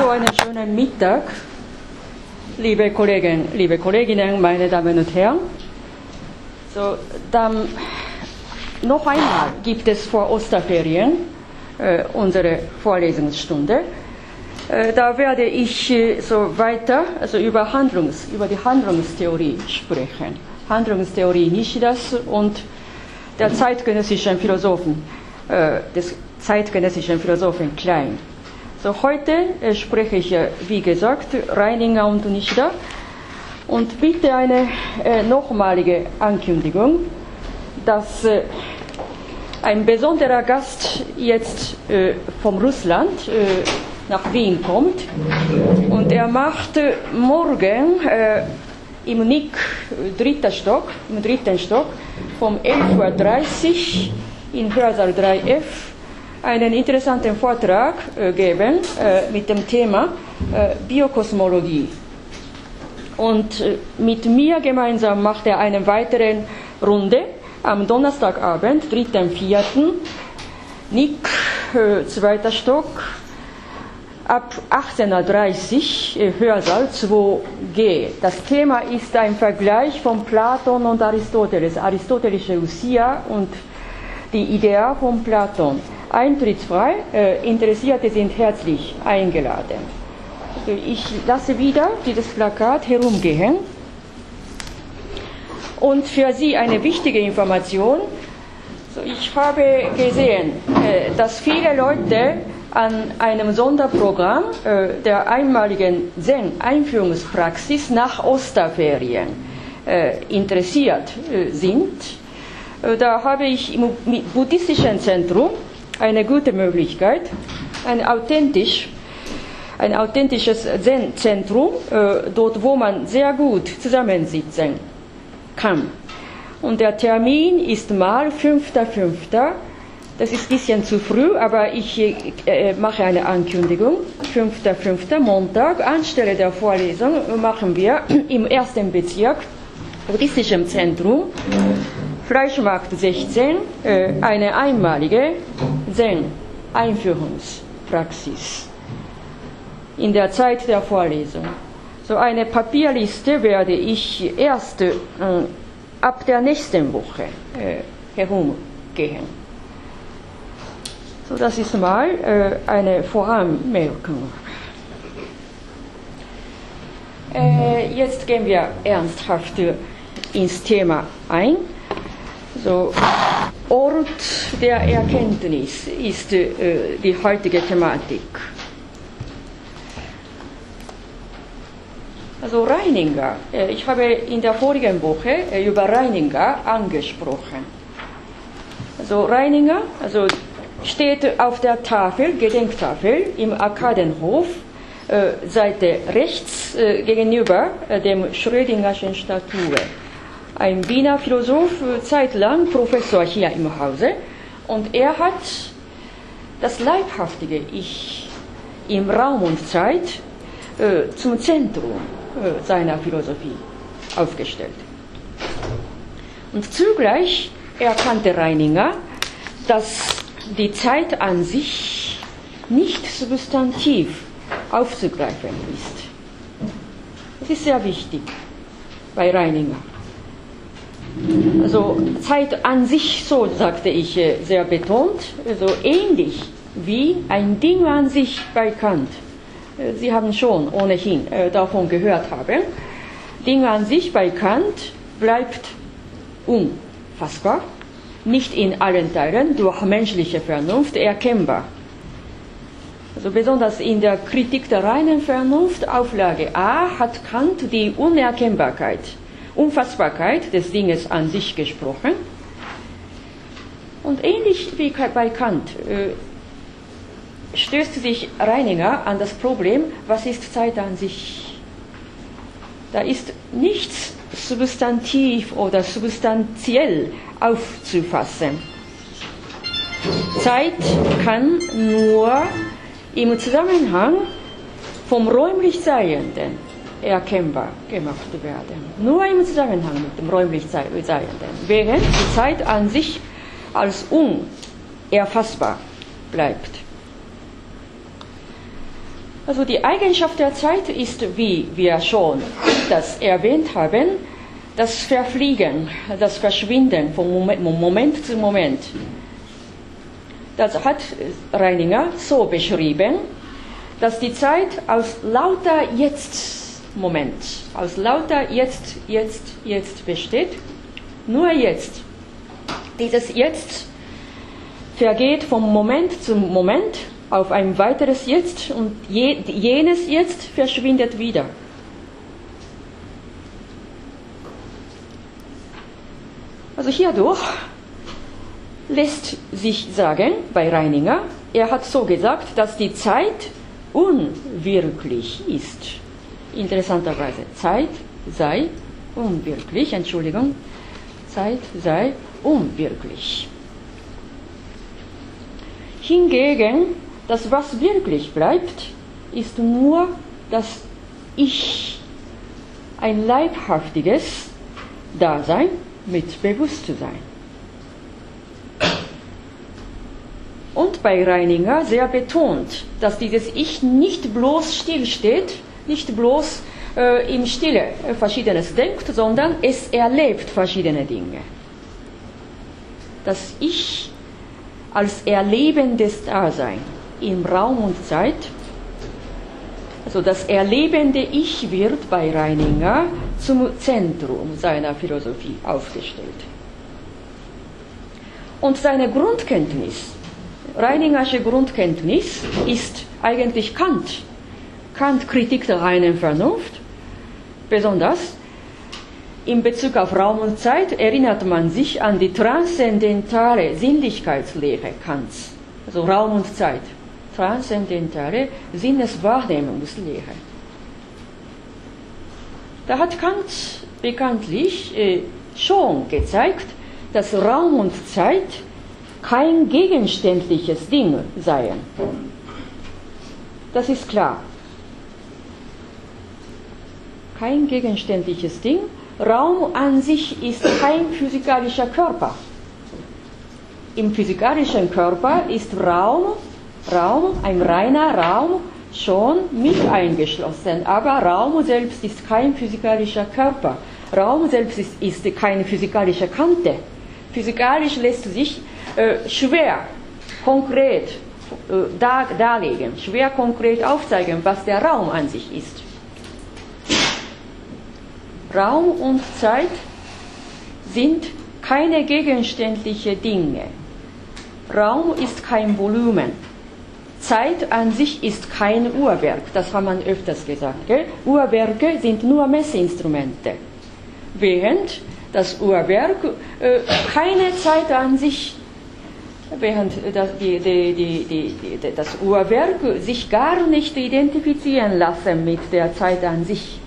so einen schönen Mittag, liebe Kollegen, liebe Kolleginnen, meine Damen und Herren. So, dann noch einmal gibt es vor Osterferien äh, unsere Vorlesungsstunde. Äh, da werde ich äh, so weiter also über, Handlungs, über die Handlungstheorie sprechen. Handlungstheorie Nishidas und der zeitgenössischen Philosophen, äh, des zeitgenössischen Philosophen Klein. So, heute äh, spreche ich, äh, wie gesagt, Reininger und Nishida und bitte eine äh, nochmalige Ankündigung, dass äh, ein besonderer Gast jetzt äh, vom Russland äh, nach Wien kommt. Und er macht morgen im NIC dritter Stock, im dritten Stock vom 11.30 Uhr in Hörsaal 3F einen interessanten Vortrag äh, geben äh, mit dem Thema äh, Biokosmologie. Und äh, mit mir gemeinsam macht er eine weitere Runde am Donnerstagabend, 3.4. Nick, äh, zweiter Stock, ab 18.30 Uhr, äh, Hörsaal 2G. Das Thema ist ein Vergleich von Platon und Aristoteles, aristotelische Usia und die Idee von Platon eintrittsfrei. Äh, Interessierte sind herzlich eingeladen. Also ich lasse wieder dieses Plakat herumgehen. Und für Sie eine wichtige Information. Ich habe gesehen, äh, dass viele Leute an einem Sonderprogramm äh, der einmaligen Zen-Einführungspraxis nach Osterferien interessiert sind. Da habe ich im buddhistischen Zentrum eine gute Möglichkeit, ein, authentisch, ein authentisches Zen-Zentrum, äh, dort wo man sehr gut zusammensitzen kann. Und der Termin ist mal 5.5. Das ist ein bisschen zu früh, aber ich äh, mache eine Ankündigung. 5.5. Montag, anstelle der Vorlesung, machen wir im ersten Bezirk, buddhistischem Zentrum, Fleischmarkt 16, äh, eine einmalige Zen-Einführungspraxis in der Zeit der Vorlesung. So eine Papierliste werde ich erst äh, ab der nächsten Woche äh, herumgehen. So, das ist mal äh, eine Voranmerkung. Äh, jetzt gehen wir ernsthaft ins Thema ein. So, Ort der Erkenntnis ist äh, die heutige Thematik. Also Reininger, äh, ich habe in der vorigen Woche äh, über Reininger angesprochen. Also Reininger, also steht auf der Tafel, Gedenktafel im Arkadenhof, äh, Seite rechts gegenüber dem Schrödingerschen Statue ein Wiener Philosoph, zeitlang Professor hier im Hause. Und er hat das leibhaftige Ich im Raum und Zeit äh, zum Zentrum äh, seiner Philosophie aufgestellt. Und zugleich erkannte Reininger, dass die Zeit an sich nicht substantiv aufzugreifen ist. Das ist sehr wichtig bei Reininger. Also Zeit an sich, so sagte ich äh, sehr betont, so also ähnlich wie ein Ding an sich bei Kant. Äh, Sie haben schon ohnehin äh, davon gehört haben. Ding an sich bei Kant bleibt unfassbar, nicht in allen Teilen durch menschliche Vernunft erkennbar. Also besonders in der Kritik der reinen Vernunft, Auflage A, hat Kant die Unerkennbarkeit Unfassbarkeit des Dinges an sich gesprochen. Und ähnlich wie bei Kant äh, stößt sich Reininger an das Problem, was ist Zeit an sich? Da ist nichts substantiv oder substanziell aufzufassen. Zeit kann nur im Zusammenhang vom räumlich Seienden erkennbar gemacht werden. Nur im Zusammenhang mit dem räumlich Seienden, während die Zeit an sich als unerfassbar bleibt. Also die Eigenschaft der Zeit ist, wie wir schon das erwähnt haben, das Verfliegen, das Verschwinden von Moment, zu Moment. Das hat Reininger so beschrieben, dass die Zeit aus lauter Jetzt-Moment, aus lauter Jetzt, Jetzt, Jetzt besteht. Nur Jetzt. Dieses Jetzt vergeht vom Moment zum Moment auf ein weiteres Jetzt und jenes Jetzt verschwindet wieder. Also hierdurch lässt sich sagen bei Reininger, er hat so gesagt, dass die Zeit unwirklich ist. Interessanterweise, Zeit sei unwirklich, Entschuldigung, Zeit sei unwirklich. Hingegen, das, was wirklich bleibt, ist nur das Ich, ein leibhaftiges Dasein mit Bewusstsein. Und bei Reininger sehr betont, dass dieses Ich nicht bloß stillsteht, nicht bloß äh, im Stille Verschiedenes denkt, sondern es erlebt verschiedene Dinge. Das Ich als erlebendes Dasein im Raum und Zeit, also das erlebende Ich wird bei Reininger zum Zentrum seiner Philosophie aufgestellt. Und seine Grundkenntnis Reiningersche Grundkenntnis ist eigentlich Kant. Kant Kritik der reinen Vernunft. Besonders in Bezug auf Raum und Zeit erinnert man sich an die transzendentale Sinnlichkeitslehre Kants. Also Raum und Zeit. Transzendentale Sinneswahrnehmungslehre. Da hat Kant bekanntlich äh, schon gezeigt, dass Raum und Zeit kein gegenständliches Ding seien. Das ist klar. Kein gegenständliches Ding. Raum an sich ist kein physikalischer Körper. Im physikalischen Körper ist Raum, Raum, ein reiner Raum, schon mit eingeschlossen. Aber Raum selbst ist kein physikalischer Körper. Raum selbst ist, ist keine physikalische Kante. Physikalisch lässt sich äh, schwer konkret äh, dar, darlegen, schwer konkret aufzeigen, was der Raum an sich ist. Raum und Zeit sind keine gegenständlichen Dinge. Raum ist kein Volumen. Zeit an sich ist kein Uhrwerk, das hat man öfters gesagt. Gell? Uhrwerke sind nur Messinstrumente. Während das Uhrwerk äh, keine Zeit an sich während das, die, die, die, das Uhrwerk sich gar nicht identifizieren lassen mit der Zeit an sich.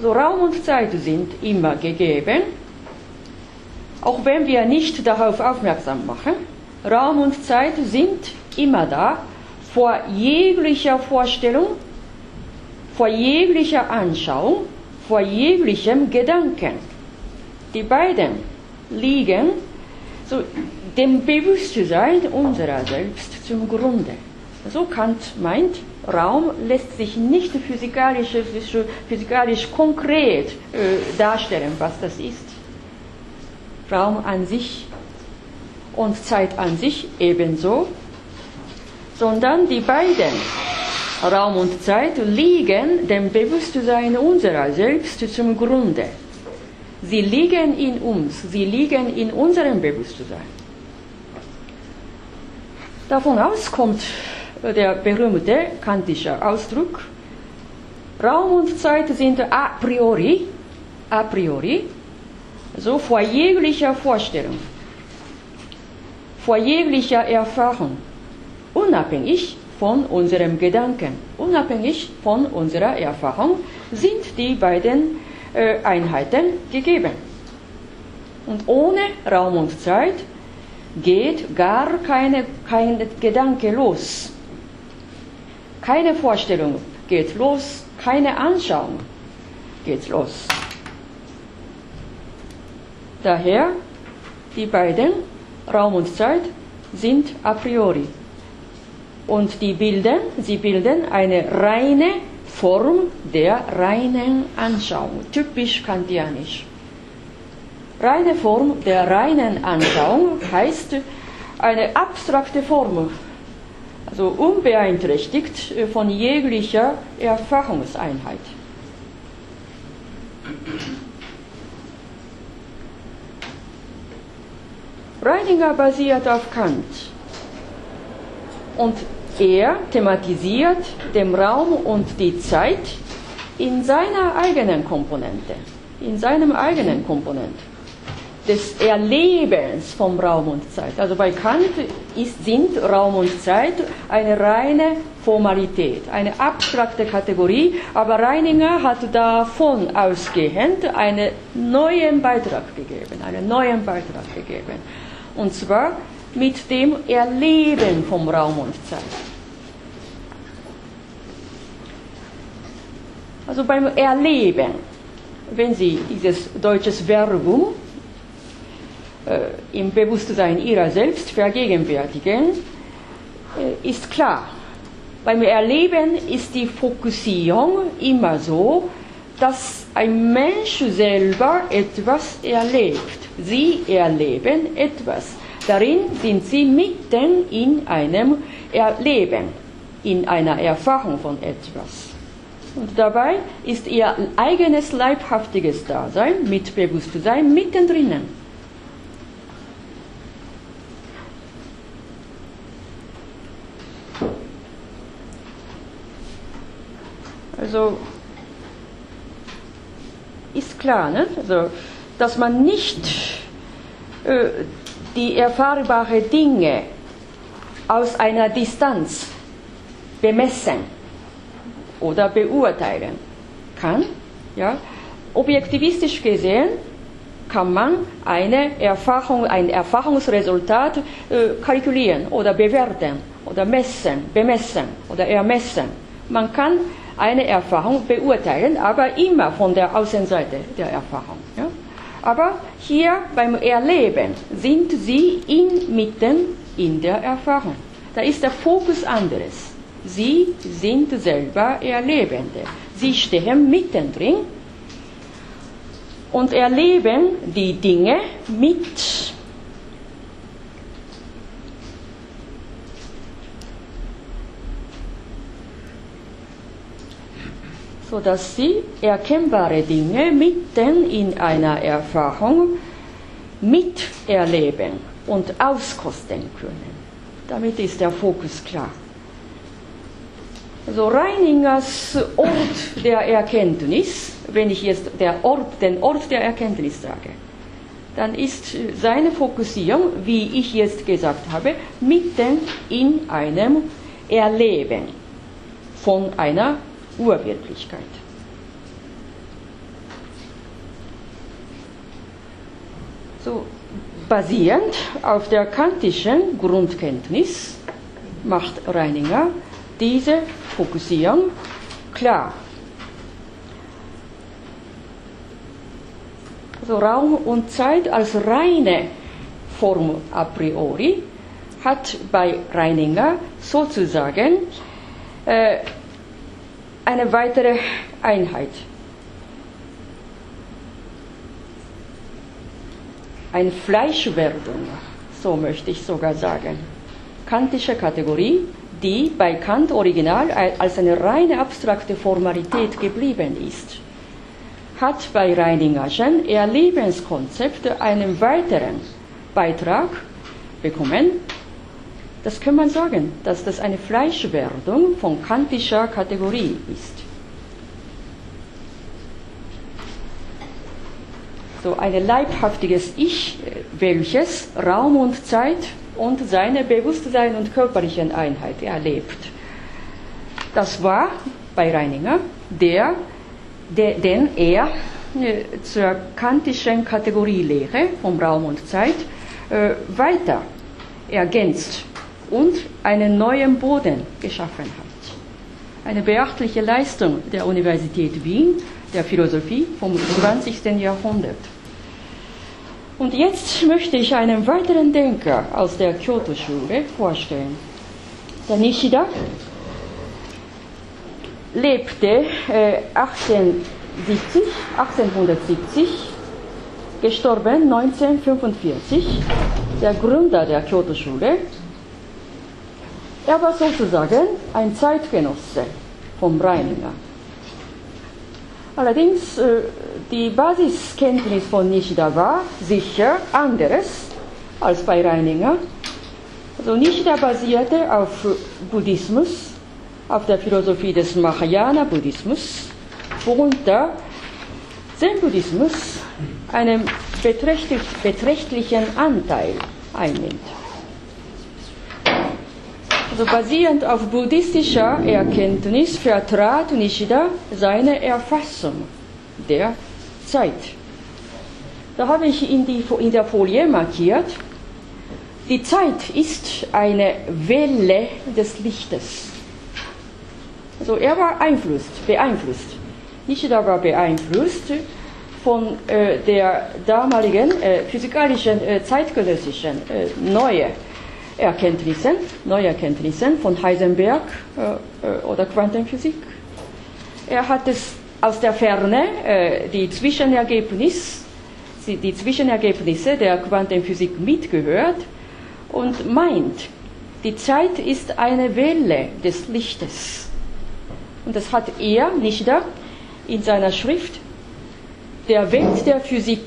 So Raum und Zeit sind immer gegeben, auch wenn wir nicht darauf aufmerksam machen. Raum und Zeit sind immer da, vor jeglicher Vorstellung, vor jeglicher Anschauung, vor jeglichem Gedanken. Die beiden liegen so dem Bewusstsein unserer selbst zum Grunde. So Kant meint, Raum lässt sich nicht physikalisch, physikalisch konkret äh, darstellen, was das ist. Raum an sich und Zeit an sich ebenso, sondern die beiden, Raum und Zeit, liegen dem Bewusstsein unserer selbst zum Grunde. Sie liegen in uns, sie liegen in unserem Bewusstsein. Davon aus kommt der berühmte kantische Ausdruck, Raum und Zeit sind a priori, a priori, so vor jeglicher Vorstellung, vor jeglicher Erfahrung, unabhängig von unserem Gedanken, unabhängig von unserer Erfahrung, sind die beiden äh, Einheiten gegeben. Und ohne Raum und Zeit geht gar keine, kein Gedanke los. Keine Vorstellung geht los, keine Anschauung geht los. Daher, die beiden, Raum und Zeit, sind a priori. und die bilden, sie bilden eine reine Form der reinen Anschauung, typisch kantianisch. Reine Form der reinen Anschauung heißt eine abstrakte Form, also unbeeinträchtigt von jeglicher Erfahrungseinheit. Reininger basiert auf Kant und er thematisiert den Raum und die Zeit in seiner eigenen Komponente, in seinem eigenen Komponent des Erlebens vom Raum und Zeit. Also bei Kant ist, sind Raum und Zeit eine reine Formalität, eine abstrakte Kategorie, aber Reininger hat davon ausgehend einen neuen Beitrag gegeben, einen neuen Beitrag gegeben. Und zwar mit dem Erleben vom Raum und Zeit. Also beim Erleben, wenn Sie dieses deutsches Verbum im Bewusstsein ihrer selbst vergegenwärtigen, äh, ist klar. Beim Erleben ist die Fokussierung immer so, dass ein Mensch selber etwas erlebt. Sie erleben etwas. Darin sind sie mitten in einem Erleben, in einer Erfahrung von etwas. Und dabei ist ihr eigenes leibhaftiges Dasein mit Bewusstsein mittendrin. Also ist klar, ne? also, dass man nicht äh, die erfahrbaren Dinge aus einer Distanz bemessen oder beurteilen kann. Ja? Objektivistisch gesehen kann man eine Erfahrung, ein Erfahrungsresultat äh, kalkulieren oder bewerten oder messen, bemessen oder ermessen. Man kann eine Erfahrung beurteilen, aber immer von der Außenseite der Erfahrung. Ja? Aber hier beim Erleben sind sie inmitten in der Erfahrung. Da ist der Fokus anderes. Sie sind selber Erlebende. Sie stehen mittendrin und erleben die Dinge mit sodass sie erkennbare Dinge mitten in einer Erfahrung miterleben und auskosten können. Damit ist der Fokus klar. Also Reiningers Ort der Erkenntnis, wenn ich jetzt der Ort, den Ort der Erkenntnis sage, dann ist seine Fokussierung, wie ich jetzt gesagt habe, mitten in einem Erleben von einer Urwirklichkeit. So, basierend auf der kantischen Grundkenntnis macht Reininger diese Fokussierung klar. Also Raum und Zeit als reine Form a priori hat bei Reininger sozusagen äh, eine weitere Einheit. Eine Fleischwerdung, so möchte ich sogar sagen. Kantische Kategorie, die bei Kant original als eine reine abstrakte Formalität geblieben ist, hat bei Reiningerschen Erlebenskonzept einen weiteren Beitrag bekommen, das kann man sagen, dass das eine Fleischwerdung von kantischer Kategorie ist. So ein leibhaftiges Ich, welches Raum und Zeit und seine Bewusstsein und körperlichen Einheit erlebt. Das war bei Reininger der, der den er äh, zur kantischen Kategorielehre vom Raum und Zeit äh, weiter ergänzt und einen neuen Boden geschaffen hat. Eine beachtliche Leistung der Universität Wien, der Philosophie vom 20. Jahrhundert. Und jetzt möchte ich einen weiteren Denker aus der Kyoto-Schule vorstellen. Der Nishida lebte äh, 1870, 1870, gestorben 1945, der Gründer der Kyoto-Schule. Er war sozusagen ein Zeitgenosse vom Reininger. Allerdings, äh, die Basiskenntnis von Nishida war sicher anderes als bei Reininger. Also Nishida basierte auf Buddhismus, auf der Philosophie des Mahayana-Buddhismus, worunter Zen-Buddhismus einen beträchtlich, beträchtlichen Anteil einnimmt. Also basierend auf buddhistischer Erkenntnis vertrat Nishida seine Erfassung der Zeit. Da habe ich in, die, in der Folie markiert, die Zeit ist eine Welle des Lichtes. Also er war beeinflusst, beeinflusst. Nishida war beeinflusst von äh, der damaligen äh, physikalischen, äh, zeitgenössischen äh, neue Erkenntnissen, neue Erkenntnissen von Heisenberg äh, äh, oder Quantenphysik. Er hat es aus der Ferne äh, die Zwischenergebnisse, die Zwischenergebnisse der Quantenphysik mitgehört und meint, die Zeit ist eine Welle des Lichtes. Und das hat er, nicht da, in seiner Schrift der Welt der Physik,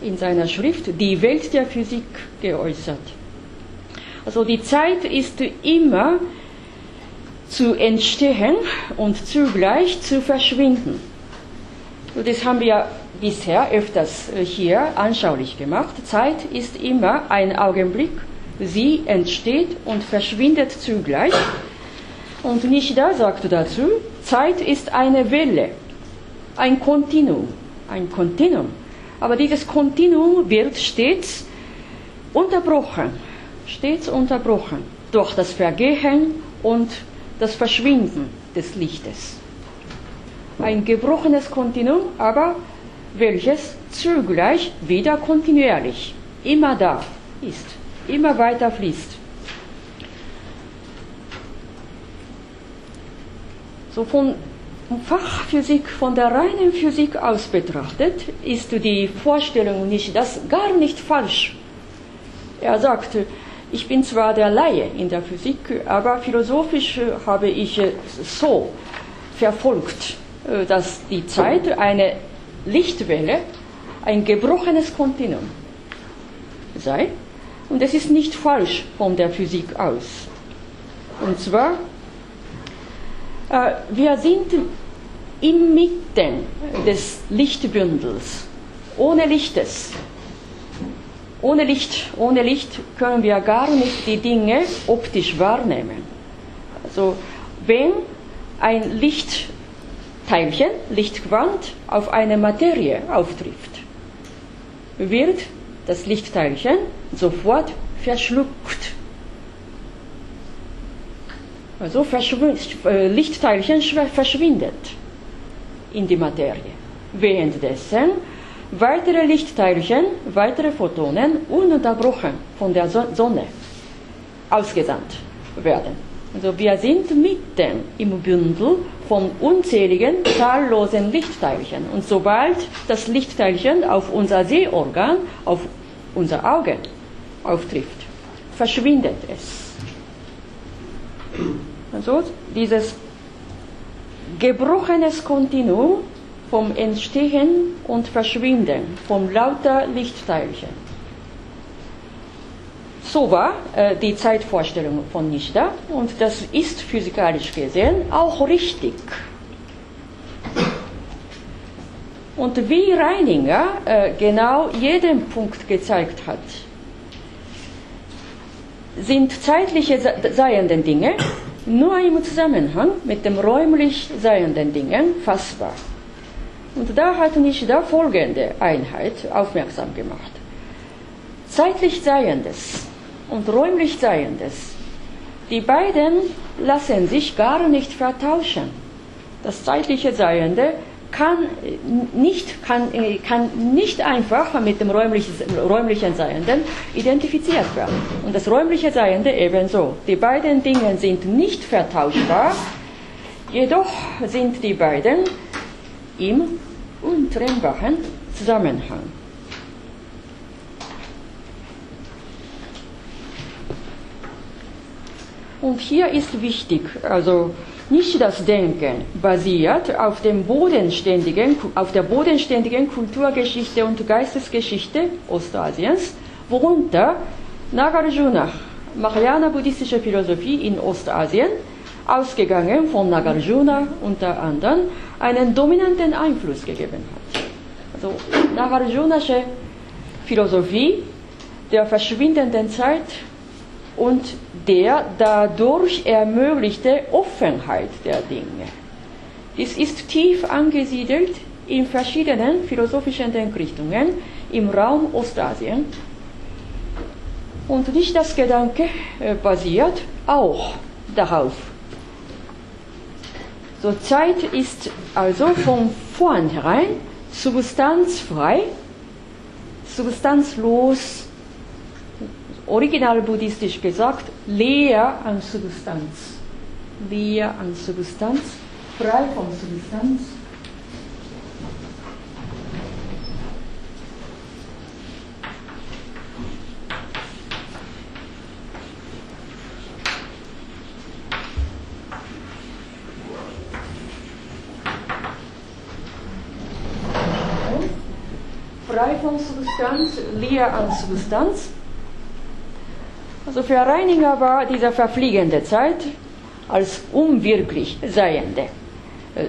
in seiner Schrift die Welt der Physik geäußert. Also die Zeit ist immer zu entstehen und zugleich zu verschwinden. Und das haben wir bisher öfters äh, hier anschaulich gemacht. Zeit ist immer ein Augenblick, sie entsteht und verschwindet zugleich. Und Nishida sagt dazu, Zeit ist eine Welle, ein Kontinuum, ein Kontinuum. Aber dieses Kontinuum wird stets unterbrochen, stets unterbrochen durch das Vergehen und das Verschwinden des Lichtes. Ein gebrochenes Kontinuum, aber welches zugleich wieder kontinuierlich immer da ist, immer weiter fließt. So von Fachphysik, von der reinen Physik aus betrachtet, ist die Vorstellung nicht, das gar nicht falsch. Er sagt, ich bin zwar der Laie in der Physik, aber philosophisch habe ich so verfolgt, dass die Zeit eine Lichtwelle ein gebrochenes Kontinuum sei. Und es ist nicht falsch von der Physik aus. Und zwar, äh, wir sind inmitten des Lichtbündels, ohne Lichtes. Ohne Licht, ohne Licht können wir gar nicht die Dinge optisch wahrnehmen. Also wenn ein Licht Teilchen, Lichtquant, auf eine Materie auftrifft, wird das Lichtteilchen sofort verschluckt. Also äh, Lichtteilchen verschwindet in die Materie. Währenddessen weitere Lichtteilchen, weitere Photonen ununterbrochen von der Sonne ausgesandt werden. Also wir sind mitten im Bündel von unzähligen, zahllosen Lichtteilchen. Und sobald das Lichtteilchen auf unser Sehorgan, auf unser Auge auftrifft, verschwindet es. Also dieses gebrochenes Kontinuum vom Entstehen und Verschwinden von lauter Lichtteilchen so war äh, die Zeitvorstellung von Nishida und das ist physikalisch gesehen auch richtig. Und wie Reininger äh, genau jeden Punkt gezeigt hat, sind zeitliche seienden Dinge nur im Zusammenhang mit dem räumlich seienden Dingen fassbar. Und da hat Nishida folgende Einheit aufmerksam gemacht. Zeitlich Seiendes und räumlich Seiendes. Die beiden lassen sich gar nicht vertauschen. Das zeitliche Seiende kann nicht, kann, kann nicht einfach mit dem räumlichen, räumlichen Seienden identifiziert werden. Und das räumliche Seiende ebenso. Die beiden Dinge sind nicht vertauschbar, jedoch sind die beiden im untrennbaren Zusammenhang. Und hier ist wichtig, also nicht das Denken basiert auf, dem bodenständigen, auf der bodenständigen Kulturgeschichte und Geistesgeschichte Ostasiens, worunter Nagarjuna, Mahayana-buddhistische Philosophie in Ostasien, ausgegangen von Nagarjuna unter anderem, einen dominanten Einfluss gegeben hat. Also Nagarjunasche Philosophie der verschwindenden Zeit und der dadurch ermöglichte Offenheit der Dinge. Dies ist tief angesiedelt in verschiedenen philosophischen Denkrichtungen im Raum Ostasien. Und nicht das Gedanke äh, basiert auch darauf. So Zeit ist also von vornherein substanzfrei, substanzlos original buddhistisch gesagt, leer an Substanz. Leer an Substanz, frei von Substanz. Frei von Substanz, leer an Substanz. Also für Reininger war diese verfliegende Zeit als unwirklich seiende äh,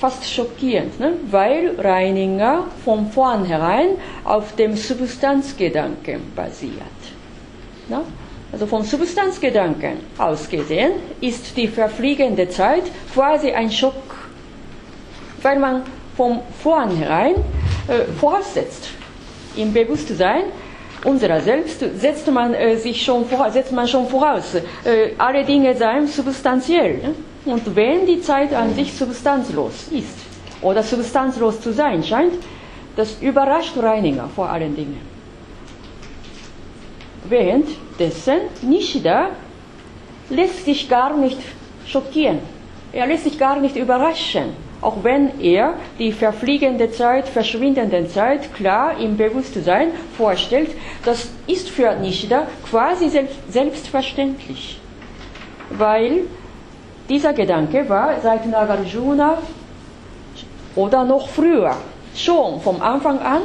fast schockierend, ne? weil Reininger von vornherein auf dem Substanzgedanken basiert. Ne? Also vom Substanzgedanken aus gesehen ist die verfliegende Zeit quasi ein Schock, weil man von vornherein äh, voraussetzt im Bewusstsein, unserer selbst setzt man äh, sich schon vor, setzt man schon voraus. Äh, alle Dinge seien substanziell. Ne? Und wenn die Zeit an sich substanzlos ist oder substanzlos zu sein scheint, das überrascht Reininger vor allen Dingen. Währenddessen Nishida lässt sich gar nicht schockieren. Er lässt sich gar nicht überraschen auch wenn er die verfliegende Zeit, verschwindende Zeit klar im Bewusstsein vorstellt, das ist für Nishida quasi selbstverständlich, weil dieser Gedanke war seit Nagarjuna oder noch früher, schon vom Anfang an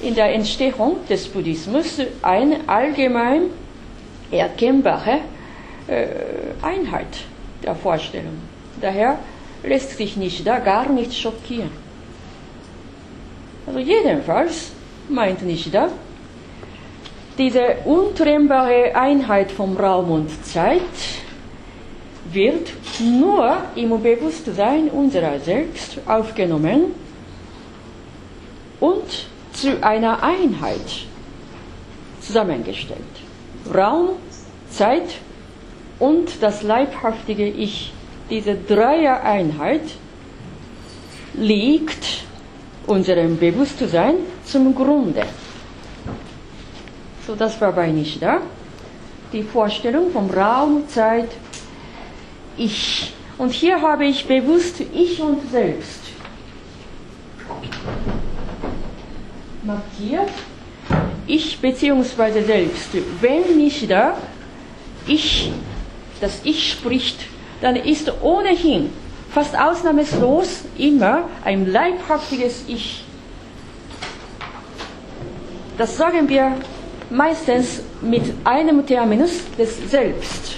in der Entstehung des Buddhismus eine allgemein erkennbare äh, Einheit der Vorstellung. Daher lässt sich nicht da gar nicht schockieren. Also jedenfalls meint nicht da, diese untrennbare Einheit vom Raum und Zeit wird nur im Bewusstsein unserer selbst aufgenommen und zu einer Einheit zusammengestellt. Raum, Zeit und das leibhaftige Ich diese Dreier-Einheit liegt unserem Bewusstsein zum Grunde. So, das war bei Nishida. Die Vorstellung vom Raum, Zeit, Ich. Und hier habe ich bewusst Ich und Selbst markiert. Ich bzw. Selbst. Wenn Nishida Ich, das Ich spricht dann ist ohnehin fast ausnahmslos immer ein leibhaftiges Ich. Das sagen wir meistens mit einem Terminus des Selbst.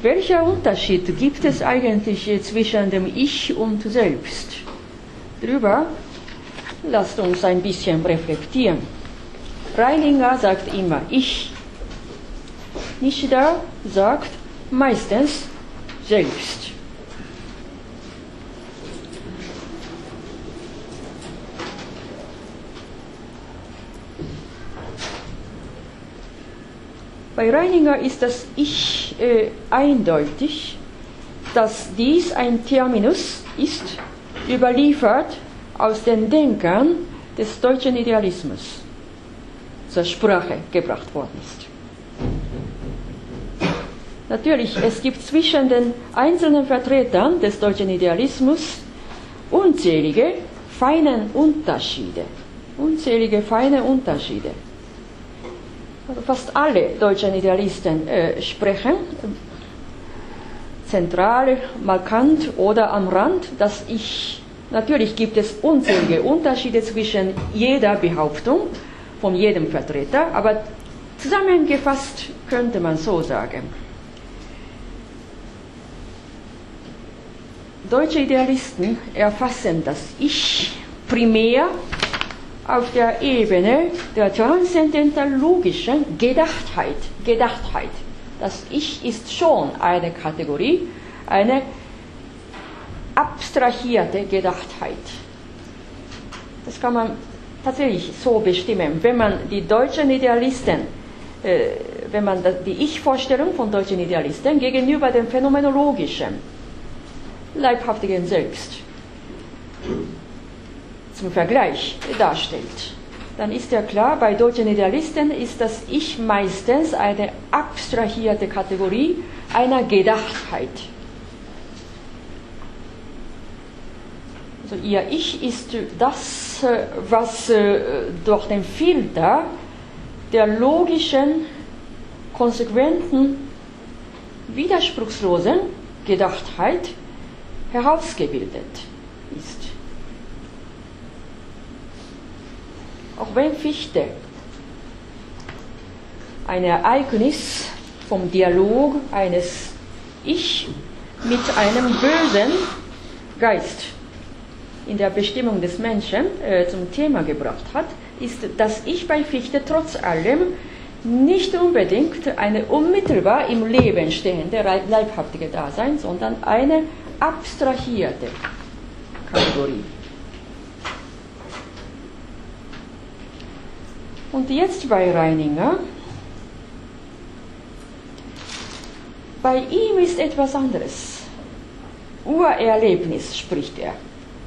Welcher Unterschied gibt es eigentlich zwischen dem Ich und Selbst? Darüber lasst uns ein bisschen reflektieren. Reininger sagt immer Ich. Nishida sagt meistens selbst. Bei Reininger ist das Ich äh, eindeutig, dass dies ein Terminus ist, überliefert aus den Denkern des deutschen Idealismus zur Sprache gebracht worden ist. Natürlich, es gibt zwischen den einzelnen Vertretern des deutschen Idealismus unzählige feine Unterschiede. Unzählige feine Unterschiede. Fast alle deutschen Idealisten äh, sprechen zentral, markant oder am Rand, dass ich, natürlich gibt es unzählige Unterschiede zwischen jeder Behauptung von jedem Vertreter, aber zusammengefasst könnte man so sagen. Deutsche Idealisten erfassen das Ich primär auf der Ebene der transzendentalogischen Gedachtheit. Gedachtheit. Das Ich ist schon eine Kategorie, eine abstrahierte Gedachtheit. Das kann man tatsächlich so bestimmen. Wenn man die deutschen Idealisten, äh, wenn man die Ich-Vorstellung von deutschen Idealisten gegenüber dem phänomenologischen leibhaftigen Selbst zum Vergleich darstellt, dann ist ja klar, bei deutschen Idealisten ist das Ich meistens eine abstrahierte Kategorie einer Gedachtheit. Also ihr Ich ist das, was äh, durch den Filter der logischen, konsequenten, widerspruchslosen Gedachtheit herausgebildet ist. Auch wenn Fichte ein Ereignis vom Dialog eines Ich mit einem bösen Geist in der Bestimmung des Menschen äh, zum Thema gebracht hat, ist das Ich bei Fichte trotz allem nicht unbedingt eine unmittelbar im Leben stehende leibhaftige Dasein, sondern eine abstrahierte Kategorie. Und jetzt bei Reininger. Bei ihm ist etwas anderes. Urerlebnis spricht er.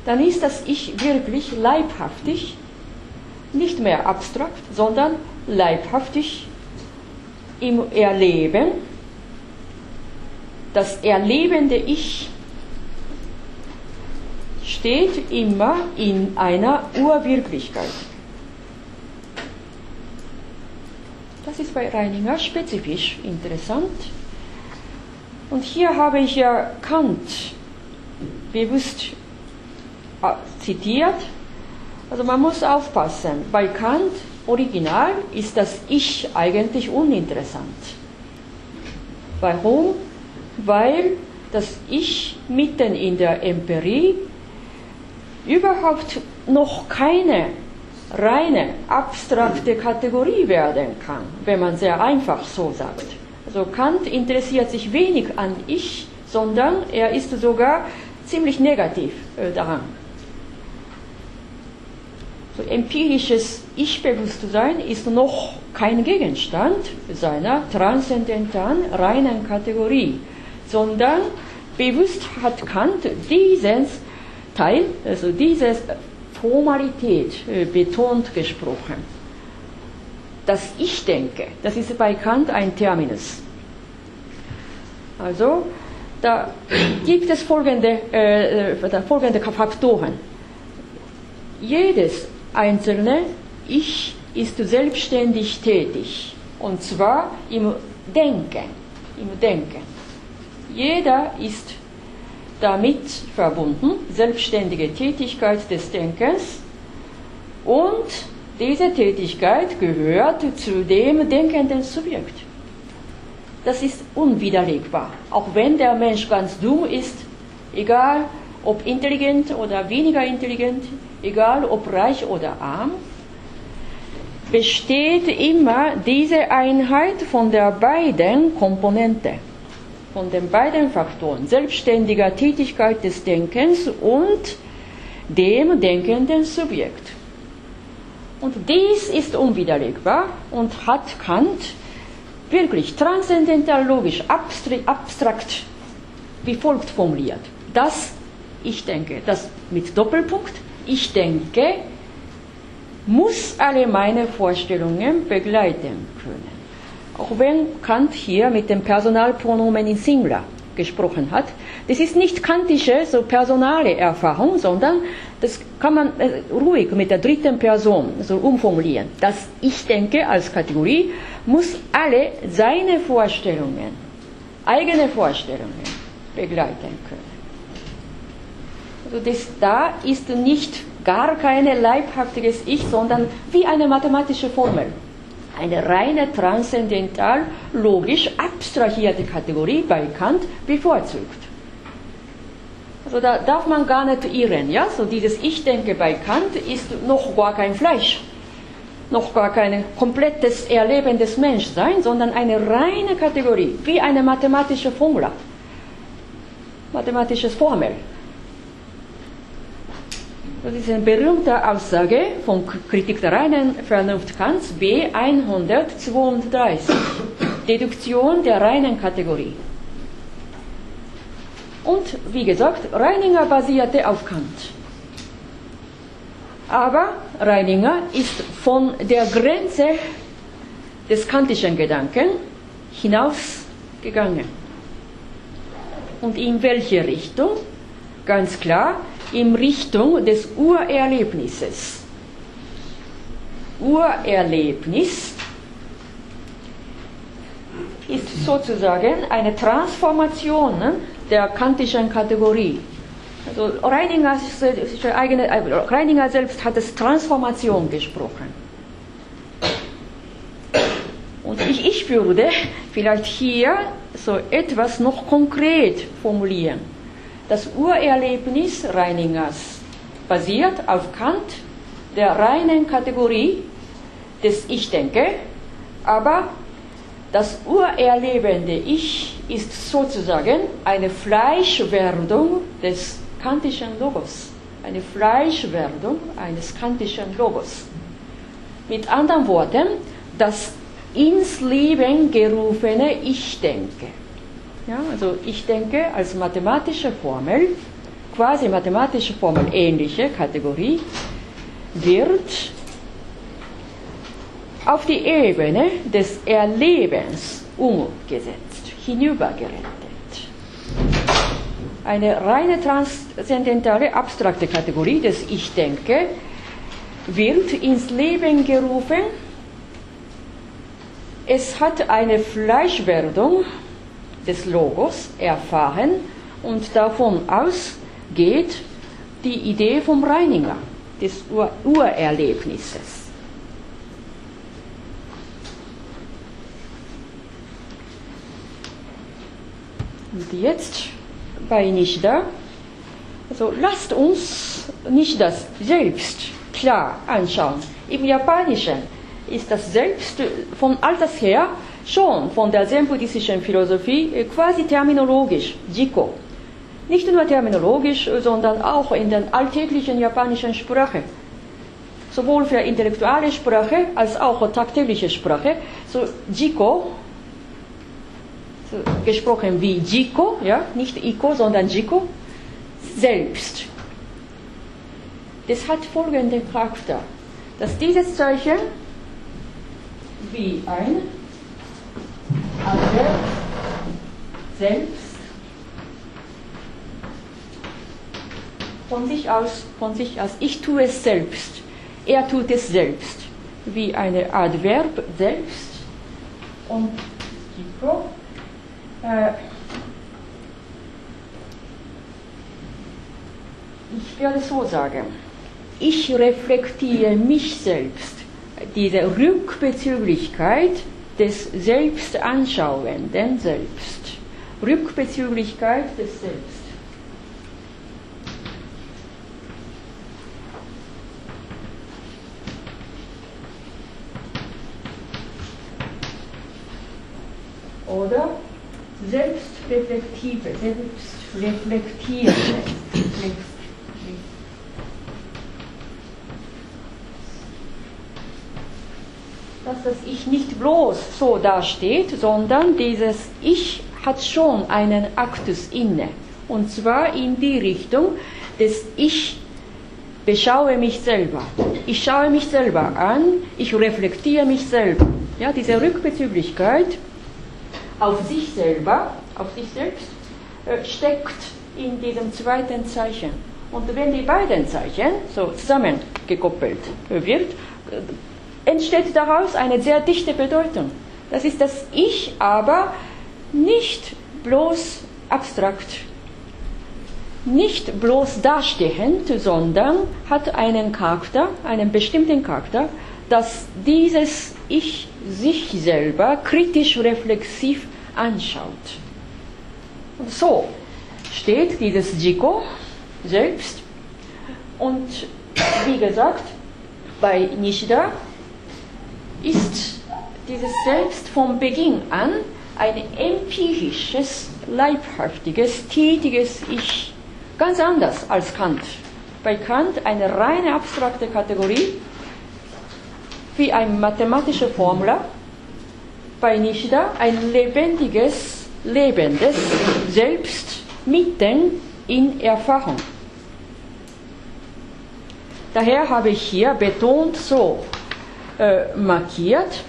Dann ist das Ich wirklich leibhaftig, nicht mehr abstrakt, sondern leibhaftig im Erleben. Das erlebende Ich steht immer in einer Urwirklichkeit. Das ist bei Reininger spezifisch interessant. Und hier habe ich ja Kant bewusst äh, zitiert. Also man muss aufpassen. Bei Kant Original ist das Ich eigentlich uninteressant. Warum? Weil das Ich mitten in der Empirie überhaupt noch keine reine abstrakte Kategorie werden kann, wenn man sehr einfach so sagt. Also Kant interessiert sich wenig an Ich, sondern er ist sogar ziemlich negativ äh, daran. So empirisches Ich-Bewusstsein ist noch kein Gegenstand seiner transzendentalen reinen Kategorie, sondern bewusst hat Kant dieses Teil, also diese Formalität äh, betont gesprochen. Das Ich denke, das ist bei Kant ein Terminus. Also, da gibt es folgende, äh, äh folgende Faktoren. Jedes einzelne Ich ist selbstständig tätig. Und zwar im Denken. Im Denken. Jeder ist damit verbunden, selbstständige Tätigkeit des Denkens und diese Tätigkeit gehört zu dem denkenden Subjekt. Das ist unwiderlegbar. Auch wenn der Mensch ganz dumm ist, egal ob intelligent oder weniger intelligent, egal ob reich oder arm, besteht immer diese Einheit von der beiden Komponenten von den beiden Faktoren selbstständiger Tätigkeit des Denkens und dem denkenden Subjekt. Und dies ist unwiderlegbar und hat Kant wirklich transzendental logisch abstrakt wie folgt formuliert. Das ich denke, das mit Doppelpunkt, ich denke, muss alle meine Vorstellungen begleiten können. Auch wenn Kant hier mit dem Personalpronomen in Singular gesprochen hat, das ist nicht kantische, so personale Erfahrung, sondern das kann man äh, ruhig mit der dritten Person so umformulieren. Das Ich denke als Kategorie muss alle seine Vorstellungen, eigene Vorstellungen begleiten können. Also das da ist nicht gar kein leibhaftiges Ich, sondern wie eine mathematische Formel. Eine reine transzendental, logisch abstrahierte Kategorie bei Kant bevorzugt. Also da darf man gar nicht irren, ja? So dieses Ich denke bei Kant ist noch gar kein Fleisch, noch gar kein komplettes Erleben des Menschseins, sondern eine reine Kategorie, wie eine mathematische Formel, mathematisches Formel. Das ist eine berühmte Aussage von Kritik der reinen Vernunft Kants B 132. Deduktion der reinen Kategorie. Und wie gesagt, Reininger basierte auf Kant. Aber Reininger ist von der Grenze des kantischen Gedanken hinausgegangen. Und in welche Richtung? Ganz klar, in Richtung des Urerlebnisses. Urerlebnis ist sozusagen eine Transformation der kantischen Kategorie. Also Reininger, eigene, äh, Reininger selbst hat es Transformation gesprochen. Und ich, ich würde vielleicht hier so etwas noch konkret formulieren. Das Urerlebnis Reiningers basiert auf Kant der reinen Kategorie des Ich denke, aber das urerlebende Ich ist sozusagen eine Fleischwerdung des kantischen Logos, eine Fleischwerdung eines kantischen Logos. Mit anderen Worten, das ins Leben gerufene Ich denke. Ja, also ich denke als mathematische Formel, quasi mathematische Formel ähnliche Kategorie, wird auf die Ebene des Erlebens umgesetzt, hinübergerettet. Eine reine transzendentale, abstrakte Kategorie des Ich denke wird ins Leben gerufen. Es hat eine Fleischwerdung des Logos erfahren und davon ausgeht die Idee vom Reiniger, des Ur Urerlebnisses. Und jetzt bei Nishida, also lasst uns nicht das Selbst klar anschauen. Im Japanischen ist das Selbst von alters her schon von der zen-buddhistischen Philosophie äh, quasi terminologisch, Jiko. Nicht nur terminologisch, sondern auch in der alltäglichen japanischen Sprache. Sowohl für intellektuelle Sprache als auch tagtägliche Sprache. So Jiko, so gesprochen wie Jiko, ja, nicht Iko, sondern Jiko, selbst. Das hat folgenden Charakter, dass dieses Zeichen wie ein andere selbst von sich aus, von sich aus, ich tue es selbst, er tut es selbst, wie eine Art Verb selbst. Und äh, ich werde so sagen, ich reflektiere mich selbst, diese Rückbezüglichkeit des Selbstanschauenden Selbst. Rückbezüglichkeit des Selbst. Oder selbstreflektive, selbstreflektierende. dass das Ich nicht bloß so dasteht, sondern dieses Ich hat schon einen Aktus inne. Und zwar in die Richtung des Ich beschaue mich selber. Ich schaue mich selber an, ich reflektiere mich selber. Ja, diese Rückbezüglichkeit auf sich selber, auf sich selbst, äh, steckt in diesem zweiten Zeichen. Und wenn die beiden Zeichen so zusammengekoppelt wird, äh, entsteht daraus eine sehr dichte Bedeutung. Das ist das Ich aber nicht bloß abstrakt, nicht bloß dastehend, sondern hat einen Charakter, einen bestimmten Charakter, dass dieses Ich sich selber kritisch reflexiv anschaut. Und so steht dieses Jiko selbst und wie gesagt, bei Nishida ist dieses Selbst vom Beginn an ein empirisches, leibhaftiges, tätiges Ich. Ganz anders als Kant. Bei Kant eine reine abstrakte Kategorie, wie eine mathematische Formel. Bei Nishida ein lebendiges, lebendes Selbst mitten in Erfahrung. Daher habe ich hier betont so äh, markiert,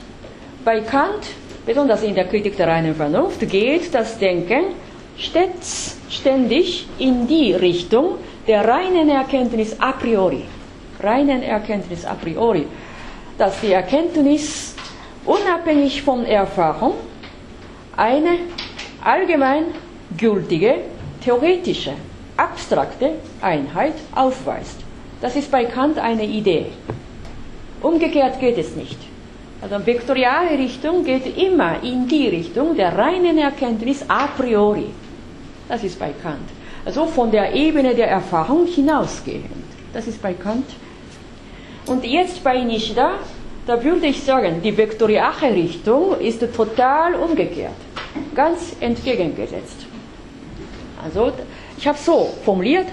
bei Kant, besonders in der Kritik der reinen Vernunft, geht das Denken stets, ständig in die Richtung der reinen Erkenntnis a priori. Reinen Erkenntnis a priori. Dass die Erkenntnis unabhängig von Erfahrung eine allgemein gültige, theoretische, abstrakte Einheit aufweist. Das ist bei Kant eine Idee. Umgekehrt geht es nicht. Also vektoriale Richtung geht immer in die Richtung der reinen Erkenntnis a priori. Das ist bei Kant. Also von der Ebene der Erfahrung hinausgehend. Das ist bei Kant. Und jetzt bei Nishida, da würde ich sagen, die vektoriale Richtung ist total umgekehrt. Ganz entgegengesetzt. Also ich habe so formuliert,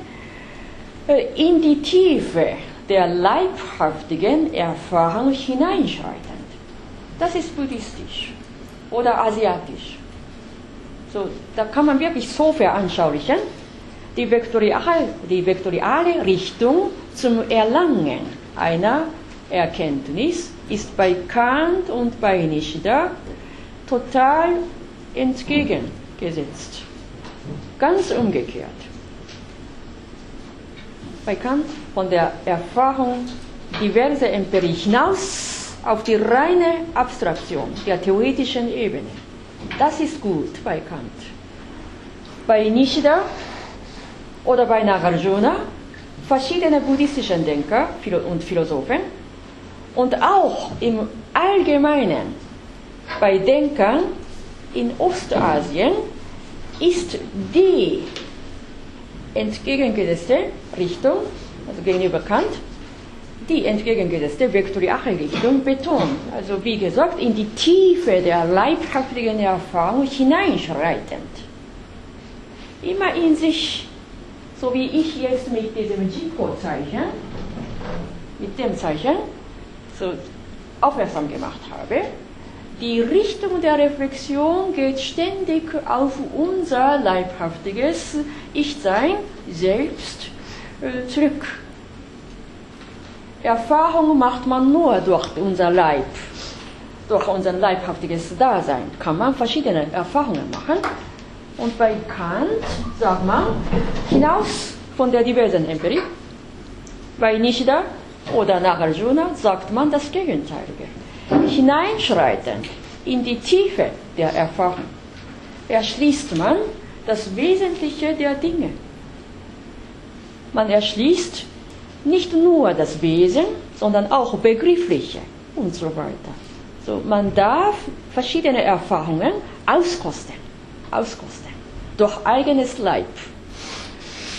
äh, in die Tiefe der leibhaftigen Erfahrung hineinschreitend. Das ist buddhistisch oder asiatisch. So, da kann man wirklich so veranschaulichen. Die vektoriale, die vektoriale Richtung zum Erlangen einer Erkenntnis ist bei Kant und bei Nishida total entgegengesetzt. Ganz umgekehrt. Bei Kant von der Erfahrung diverser Empirie hinaus auf die reine Abstraktion der theoretischen Ebene. Das ist gut bei Kant. Bei Nishida oder bei Nagarjuna, verschiedene buddhistische Denker und Philosophen und auch im Allgemeinen bei Denkern in Ostasien ist die entgegengesetzte Richtung, also gegenüber Kant, die entgegengesetzte vektoriale Richtung betont. Also wie gesagt, in die Tiefe der leibhaftigen Erfahrung hineinschreitend. Immer in sich, so wie ich jetzt mit diesem Jiko-Zeichen, mit dem Zeichen, so aufmerksam gemacht habe, die Richtung der Reflexion geht ständig auf unser leibhaftiges Ich-Sein selbst äh, zurück. Erfahrung macht man nur durch unser Leib, durch unser leibhaftiges Dasein. Kann man verschiedene Erfahrungen machen. Und bei Kant sagt man, hinaus von der diversen Empirie, bei Nishida oder Nagarjuna sagt man das Gegenteilige hineinschreiten in die Tiefe der Erfahrung, erschließt man das Wesentliche der Dinge. Man erschließt nicht nur das Wesen, sondern auch Begriffliche und so weiter. So, man darf verschiedene Erfahrungen auskosten, auskosten, durch eigenes Leib.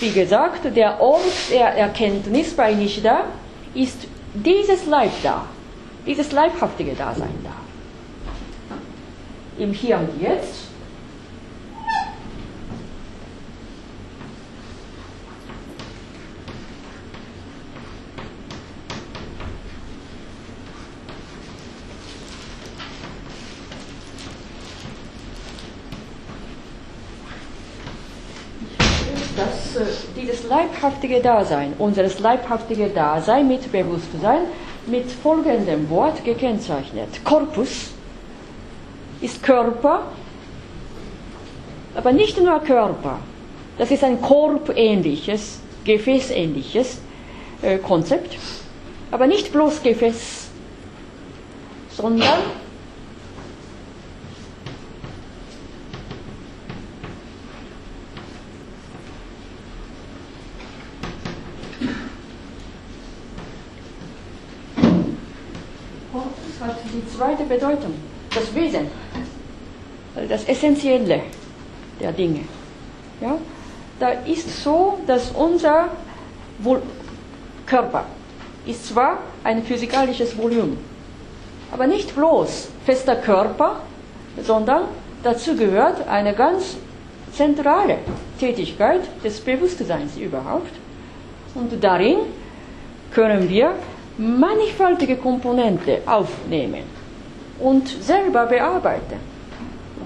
Wie gesagt, der Ort der Erkenntnis bei Nishida ist dieses Leib da, dieses leibhaftige Dasein da. Im Hier und Jetzt. dass äh, dieses leibhaftige Dasein, unseres leibhaftige Dasein mit Bewusstsein, mit folgendem Wort gekennzeichnet. Korpus ist Körper, aber nicht nur Körper. Das ist ein korpähnliches, gefäßähnliches äh, Konzept, aber nicht bloß Gefäß, sondern hat die zweite Bedeutung, das Wesen, das Essentielle der Dinge. Ja? Da ist so, dass unser Körper ist zwar ein physikalisches Volumen, aber nicht bloß fester Körper, sondern dazu gehört eine ganz zentrale Tätigkeit des Bewusstseins überhaupt. Und darin können wir mannigfaltige Komponente aufnehmen und selber bearbeiten,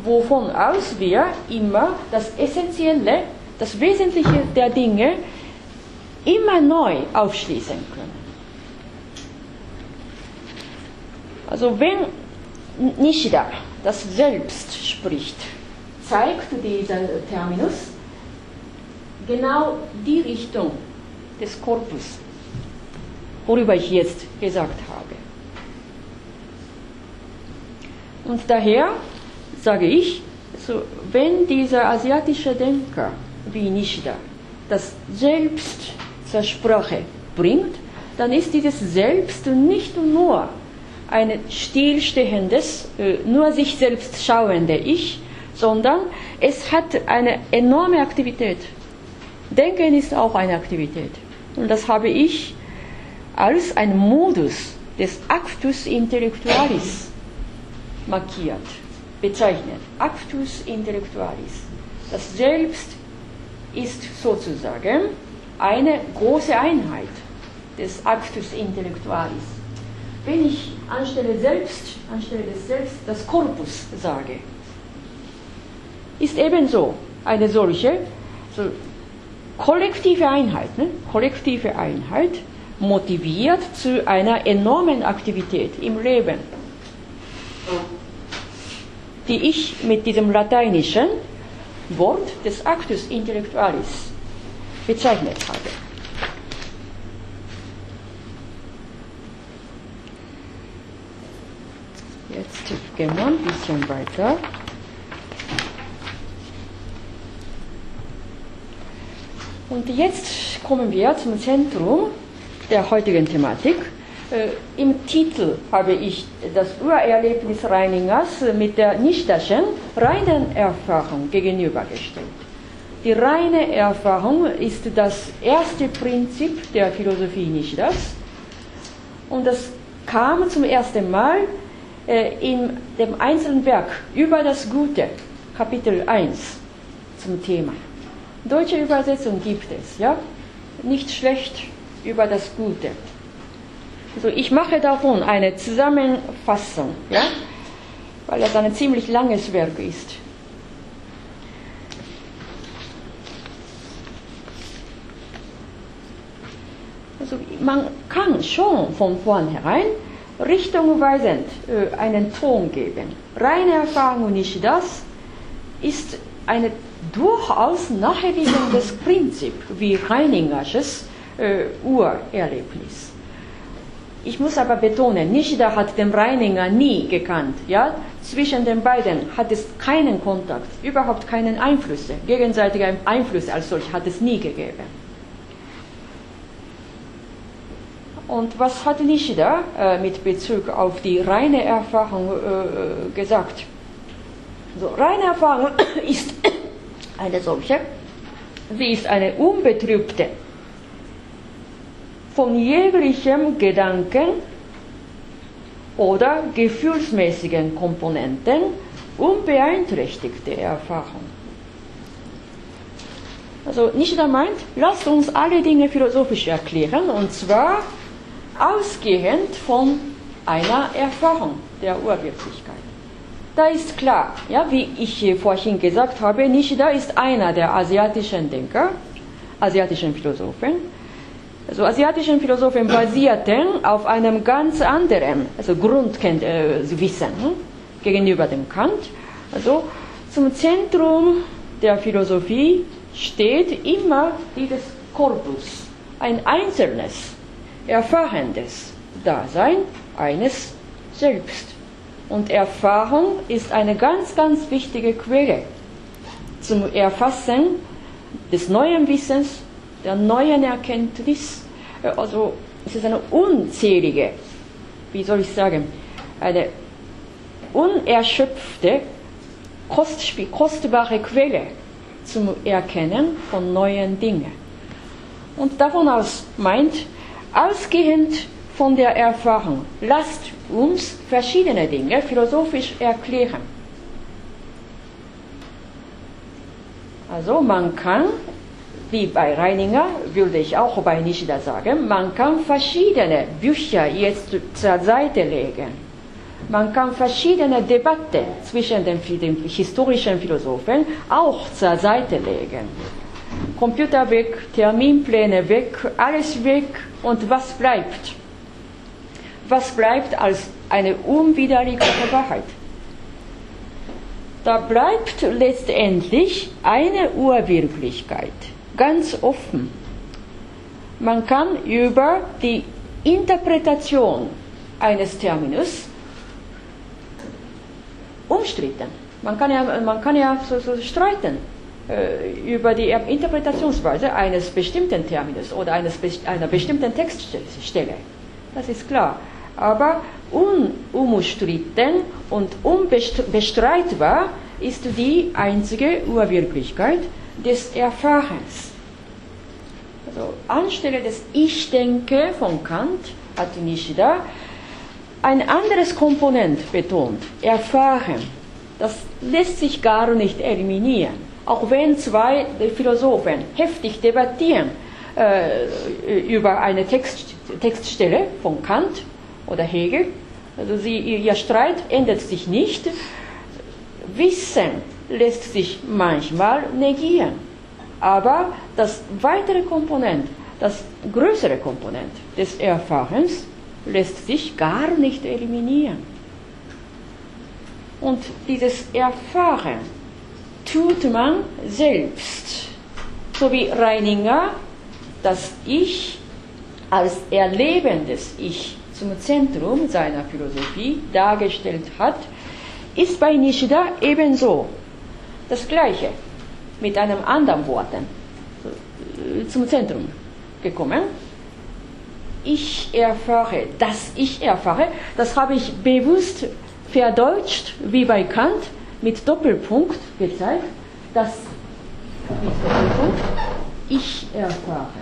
wovon aus wir immer das Essentielle, das Wesentliche der Dinge immer neu aufschließen können. Also wenn Nishida das Selbst spricht, zeigt dieser Terminus genau die Richtung des Korpus worüber ich jetzt gesagt habe. Und daher sage ich, so, wenn dieser asiatische Denker wie Nishida das Selbst zur Sprache bringt, dann ist dieses Selbst nicht nur ein stillstehendes, äh, nur sich selbst schauende Ich, sondern es hat eine enorme Aktivität. Denken ist auch eine Aktivität. Und das habe ich als ein Modus des Actus Intellectualis markiert, bezeichnet. Actus Intellectualis. Das Selbst ist sozusagen eine große Einheit des Actus Intellectualis. Wenn ich anstelle selbst, anstelle des Selbst das Korpus sage, ist ebenso eine solche so kollektive Einheit, ne? kollektive Einheit, motiviert zu einer enormen Aktivität im Leben, die ich mit diesem lateinischen Wort des Actus Intellectualis bezeichnet habe. Jetzt gehen wir ein bisschen weiter. Und jetzt kommen wir zum Zentrum der heutigen Thematik. Äh, Im Titel habe ich das Urerlebnis Reiningers mit der Nichterschen reinen Erfahrung gegenübergestellt. Die reine Erfahrung ist das erste Prinzip der Philosophie Nichters und das kam zum ersten Mal äh, in dem einzelnen Werk über das Gute, Kapitel 1, zum Thema. Deutsche Übersetzung gibt es, ja? Nicht schlecht, über das Gute. Also ich mache davon eine Zusammenfassung, ja, weil es ein ziemlich langes Werk ist. Also man kann schon von vornherein richtungweisend äh, einen Ton geben. Reine Erfahrung und nicht das ist ein durchaus naheliegendes Prinzip, wie Reiningersches äh, Urerlebnis. Ich muss aber betonen, Nishida hat den Reininger nie gekannt. Ja? Zwischen den beiden hat es keinen Kontakt, überhaupt keinen Einfluss. Gegenseitiger Einfluss als solch hat es nie gegeben. Und was hat Nishida äh, mit Bezug auf die reine Erfahrung äh, gesagt? So, reine Erfahrung ist eine solche, sie ist eine unbetrübte von jeglichem Gedanken oder gefühlsmäßigen Komponenten unbeeinträchtigte Erfahrung. Also nicht der meint, lasst uns alle Dinge philosophisch erklären und zwar ausgehend von einer Erfahrung der Urwirklichkeit. Da ist klar, ja, wie ich vorhin gesagt habe, Nishida ist einer der asiatischen Denker, asiatischen Philosophen. Also asiatischen Philosophen basierten auf einem ganz anderen also Grundwissen äh, hm, gegenüber dem Kant. Also zum Zentrum der Philosophie steht immer dieses Korpus, ein einzelnes, erfahrendes Dasein eines Selbst. Und Erfahrung ist eine ganz, ganz wichtige Quelle zum Erfassen des neuen Wissens, der neuen Erkenntnis. Also es ist eine unzählige, wie soll ich sagen, eine unerschöpfte, kostbare Quelle zum Erkennen von neuen Dingen. Und davon aus meint, ausgehend von der Erfahrung, lasst uns verschiedene Dinge philosophisch erklären. Also man kann, wie bei Reininger, würde ich auch bei Nishida sagen, man kann verschiedene Bücher jetzt zur Seite legen man kann verschiedene Debatten zwischen den, den historischen Philosophen auch zur Seite legen. Computer weg, Terminpläne weg, alles weg und was bleibt? Was bleibt als eine unwiderlegliche Wahrheit? Da bleibt letztendlich eine Urwirklichkeit, ganz offen. Man kann über die Interpretation eines Terminus umstritten. Man kann ja, man kann ja so, so streiten äh, über die Interpretationsweise eines bestimmten Terminus oder eines, einer bestimmten Textstelle. Das ist klar. Aber unumstritten und unbestreitbar ist die einzige Urwirklichkeit des Erfahrens. Also anstelle des Ich denke von Kant hat Nishida ein anderes Komponent betont, erfahren. Das lässt sich gar nicht eliminieren. Auch wenn zwei Philosophen heftig debattieren äh, über eine Text, Textstelle von Kant oder Hegel, also sie, ihr Streit ändert sich nicht. Wissen lässt sich manchmal negieren. Aber das weitere Komponent, das größere Komponent des Erfahrens lässt sich gar nicht eliminieren. Und dieses Erfahren tut man selbst. So wie Reininger das Ich als erlebendes Ich zum Zentrum seiner Philosophie dargestellt hat, ist bei Nishida ebenso das Gleiche, mit einem anderen Worten zum Zentrum gekommen ich erfahre, dass ich erfahre, das habe ich bewusst verdeutscht, wie bei Kant, mit Doppelpunkt gezeigt, dass mit Doppelpunkt ich erfahre,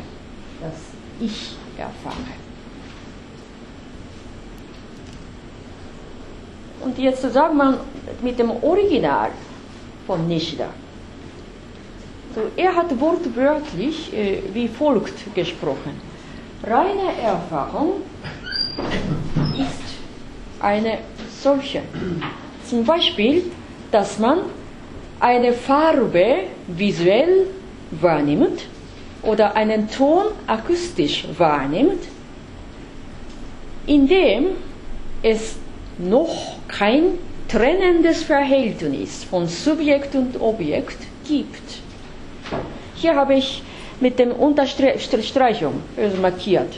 dass ich erfahre. Und jetzt sagen wir mit dem Original von Nishida. Er hat wortwörtlich äh, wie folgt gesprochen. Reine Erfahrung ist eine solche. Zum Beispiel, dass man eine Farbe visuell wahrnimmt oder einen Ton akustisch wahrnimmt, indem es noch kein trennendes Verhältnis von Subjekt und Objekt gibt. Hier habe ich mit dem Unterstreichung also markiert.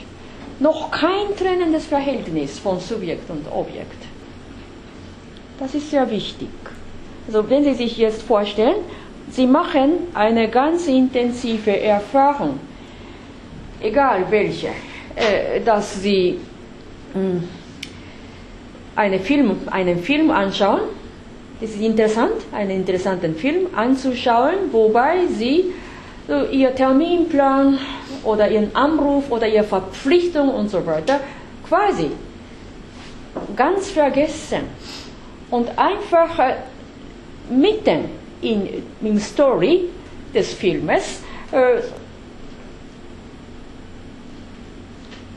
Noch kein trennendes Verhältnis von Subjekt und Objekt. Das ist sehr wichtig. Also wenn Sie sich jetzt vorstellen, Sie machen eine ganz intensive Erfahrung, egal welche, äh, dass Sie hm, eine Film, einen Film anschauen. Es ist interessant, einen interessanten Film anzuschauen, wobei Sie ihr Terminplan oder ihren Anruf oder ihre Verpflichtung und so weiter quasi ganz vergessen und einfach mitten in, in Story des Filmes äh,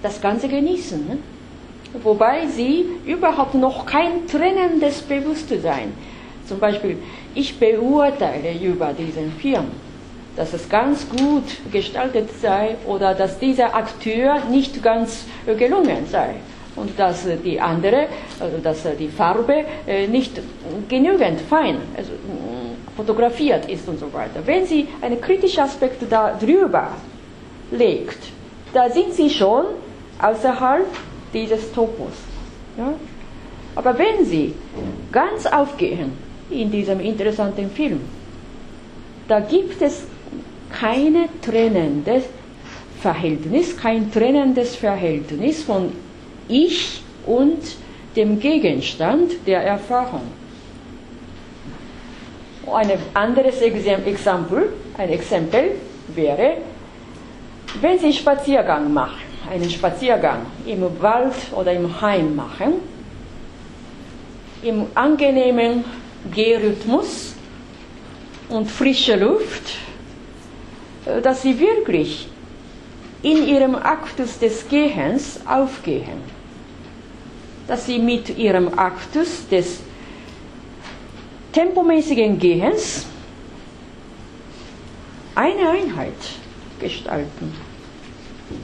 das Ganze genießen. Ne? Wobei sie überhaupt noch kein trennendes Bewusstsein, zum Beispiel ich beurteile über diesen Film dass es ganz gut gestaltet sei oder dass dieser Akteur nicht ganz gelungen sei und dass die andere, also dass die Farbe nicht genügend fein also, fotografiert ist und so weiter. Wenn Sie einen kritischen Aspekt darüber legt, da sind Sie schon außerhalb dieses Topos. Ja? Aber wenn Sie ganz aufgehen in diesem interessanten Film, da gibt es keine trennendes Verhältnis, kein trennendes Verhältnis von Ich und dem Gegenstand der Erfahrung. Ein anderes Exempel, ein Exempel wäre, wenn Sie Spaziergang machen, einen Spaziergang im Wald oder im Heim machen, im angenehmen Gehrhythmus und frische Luft, dass sie wirklich in ihrem Aktus des Gehens aufgehen, dass sie mit ihrem Aktus des tempomäßigen Gehens eine Einheit gestalten,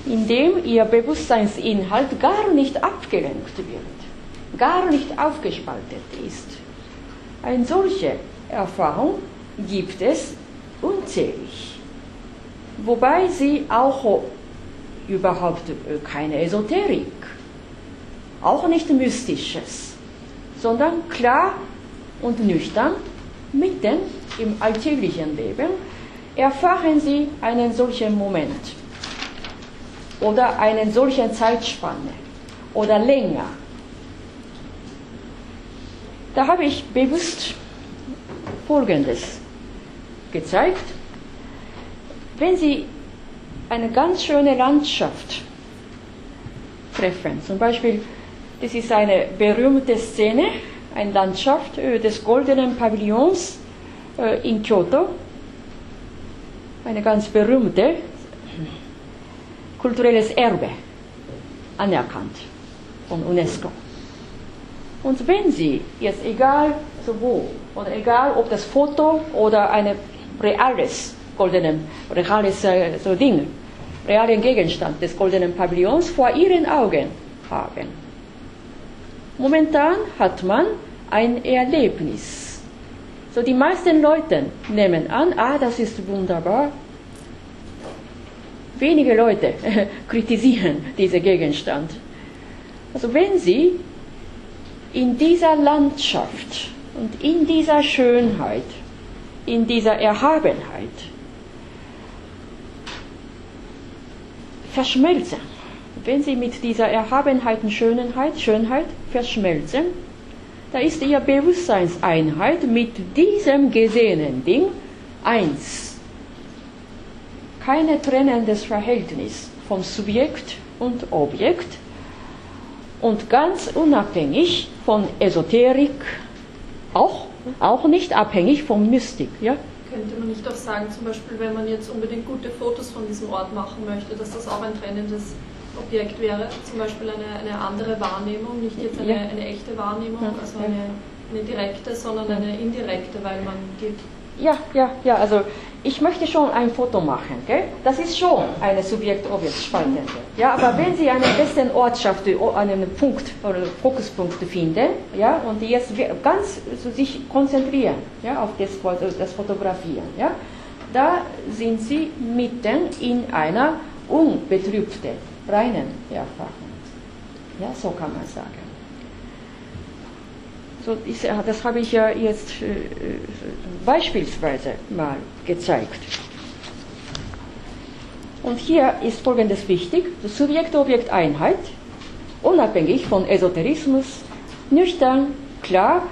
indem ihr Bewusstseinsinhalt gar nicht abgelenkt wird, gar nicht aufgespaltet ist. Eine solche Erfahrung gibt es unzählig, wobei sie auch überhaupt keine Esoterik, auch nicht Mystisches, sondern klar und nüchtern mitten im alltäglichen Leben erfahren Sie einen solchen Moment oder einen solchen Zeitspanne oder länger. Da habe ich bewusst Folgendes gezeigt. Wenn Sie eine ganz schöne Landschaft treffen, zum Beispiel, das ist eine berühmte Szene, eine Landschaft des goldenen Pavillons in Kyoto, eine ganz berühmte kulturelles Erbe anerkannt von UNESCO. Und wenn Sie jetzt egal so wo oder egal ob das Foto oder ein reales goldenen reales äh, so Ding, realen Gegenstand des goldenen Pavillons vor Ihren Augen haben. Momentan hat man ein Erlebnis. So die meisten Leute nehmen an, ah, das ist wunderbar. Wenige Leute kritisieren diesen Gegenstand. Also wenn Sie in dieser Landschaft und in dieser Schönheit, in dieser Erhabenheit verschmelzen, wenn Sie mit dieser Erhabenheit und Schönheit, Schönheit verschmelzen, da ist Ihre Bewusstseinseinheit mit diesem gesehenen Ding eins. Keine trennendes Verhältnis vom Subjekt und Objekt und ganz unabhängig von Esoterik, auch, auch nicht abhängig von Mystik. Ja? Könnte man nicht auch sagen, zum Beispiel, wenn man jetzt unbedingt gute Fotos von diesem Ort machen möchte, dass das auch ein trennendes Objekt wäre, zum Beispiel eine, eine andere Wahrnehmung, nicht jetzt eine, eine echte Wahrnehmung, also eine, eine direkte, sondern eine indirekte, weil man die ja, ja, ja, also ich möchte schon ein Foto machen, gell? das ist schon eine Subjekt-Objekt-Spaltende. Ja, aber wenn Sie einen besten Ort schaffen, einen Punkt oder Fokuspunkt finden, ja, und jetzt ganz so sich konzentrieren ja, auf das, das Fotografieren, ja, da sind Sie mitten in einer unbetrübten, reinen Erfahrung. Ja, so kann man sagen. So, das habe ich ja jetzt äh, beispielsweise mal gezeigt. Und hier ist Folgendes wichtig, Subjekt-Objekt-Einheit, unabhängig von Esoterismus, nüchtern, klar,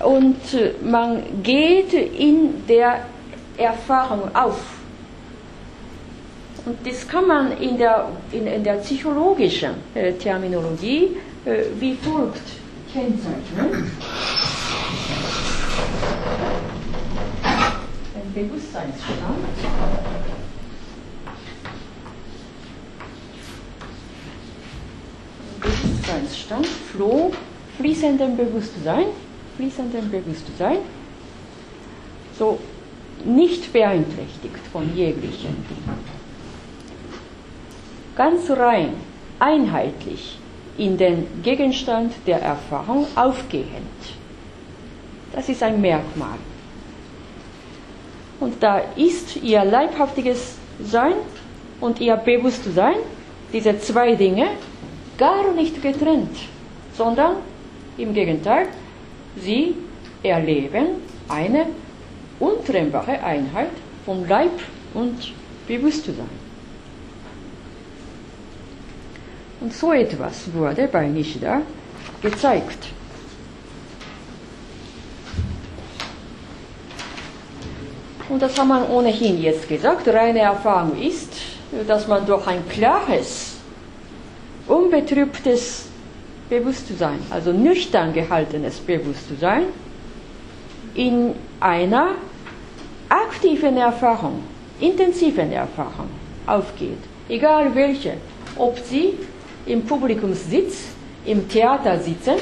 und äh, man geht in der Erfahrung auf. Und das kann man in der, in, in der psychologischen äh, Terminologie wie folgt kennzeichnen. Ein Bewusstseinsstand. Bewusstseinsstand, Flow, fließendem Bewusstsein, fließendem Bewusstsein. So, nicht beeinträchtigt von jeglichen. Ganz rein, einheitlich in den Gegenstand der Erfahrung aufgehend. Das ist ein Merkmal. Und da ist ihr leibhaftiges Sein und ihr Bewusstsein, diese zwei Dinge, gar nicht getrennt, sondern im Gegenteil, sie erleben eine untrennbare Einheit von Leib und Bewusstsein. Und so etwas wurde bei Nishida gezeigt. Und das haben wir ohnehin jetzt gesagt. Reine Erfahrung ist, dass man durch ein klares, unbetrübtes Bewusstsein, also nüchtern gehaltenes Bewusstsein, in einer aktiven Erfahrung, intensiven Erfahrung aufgeht. Egal welche, ob sie im Publikum sitzt, im Theater sitzen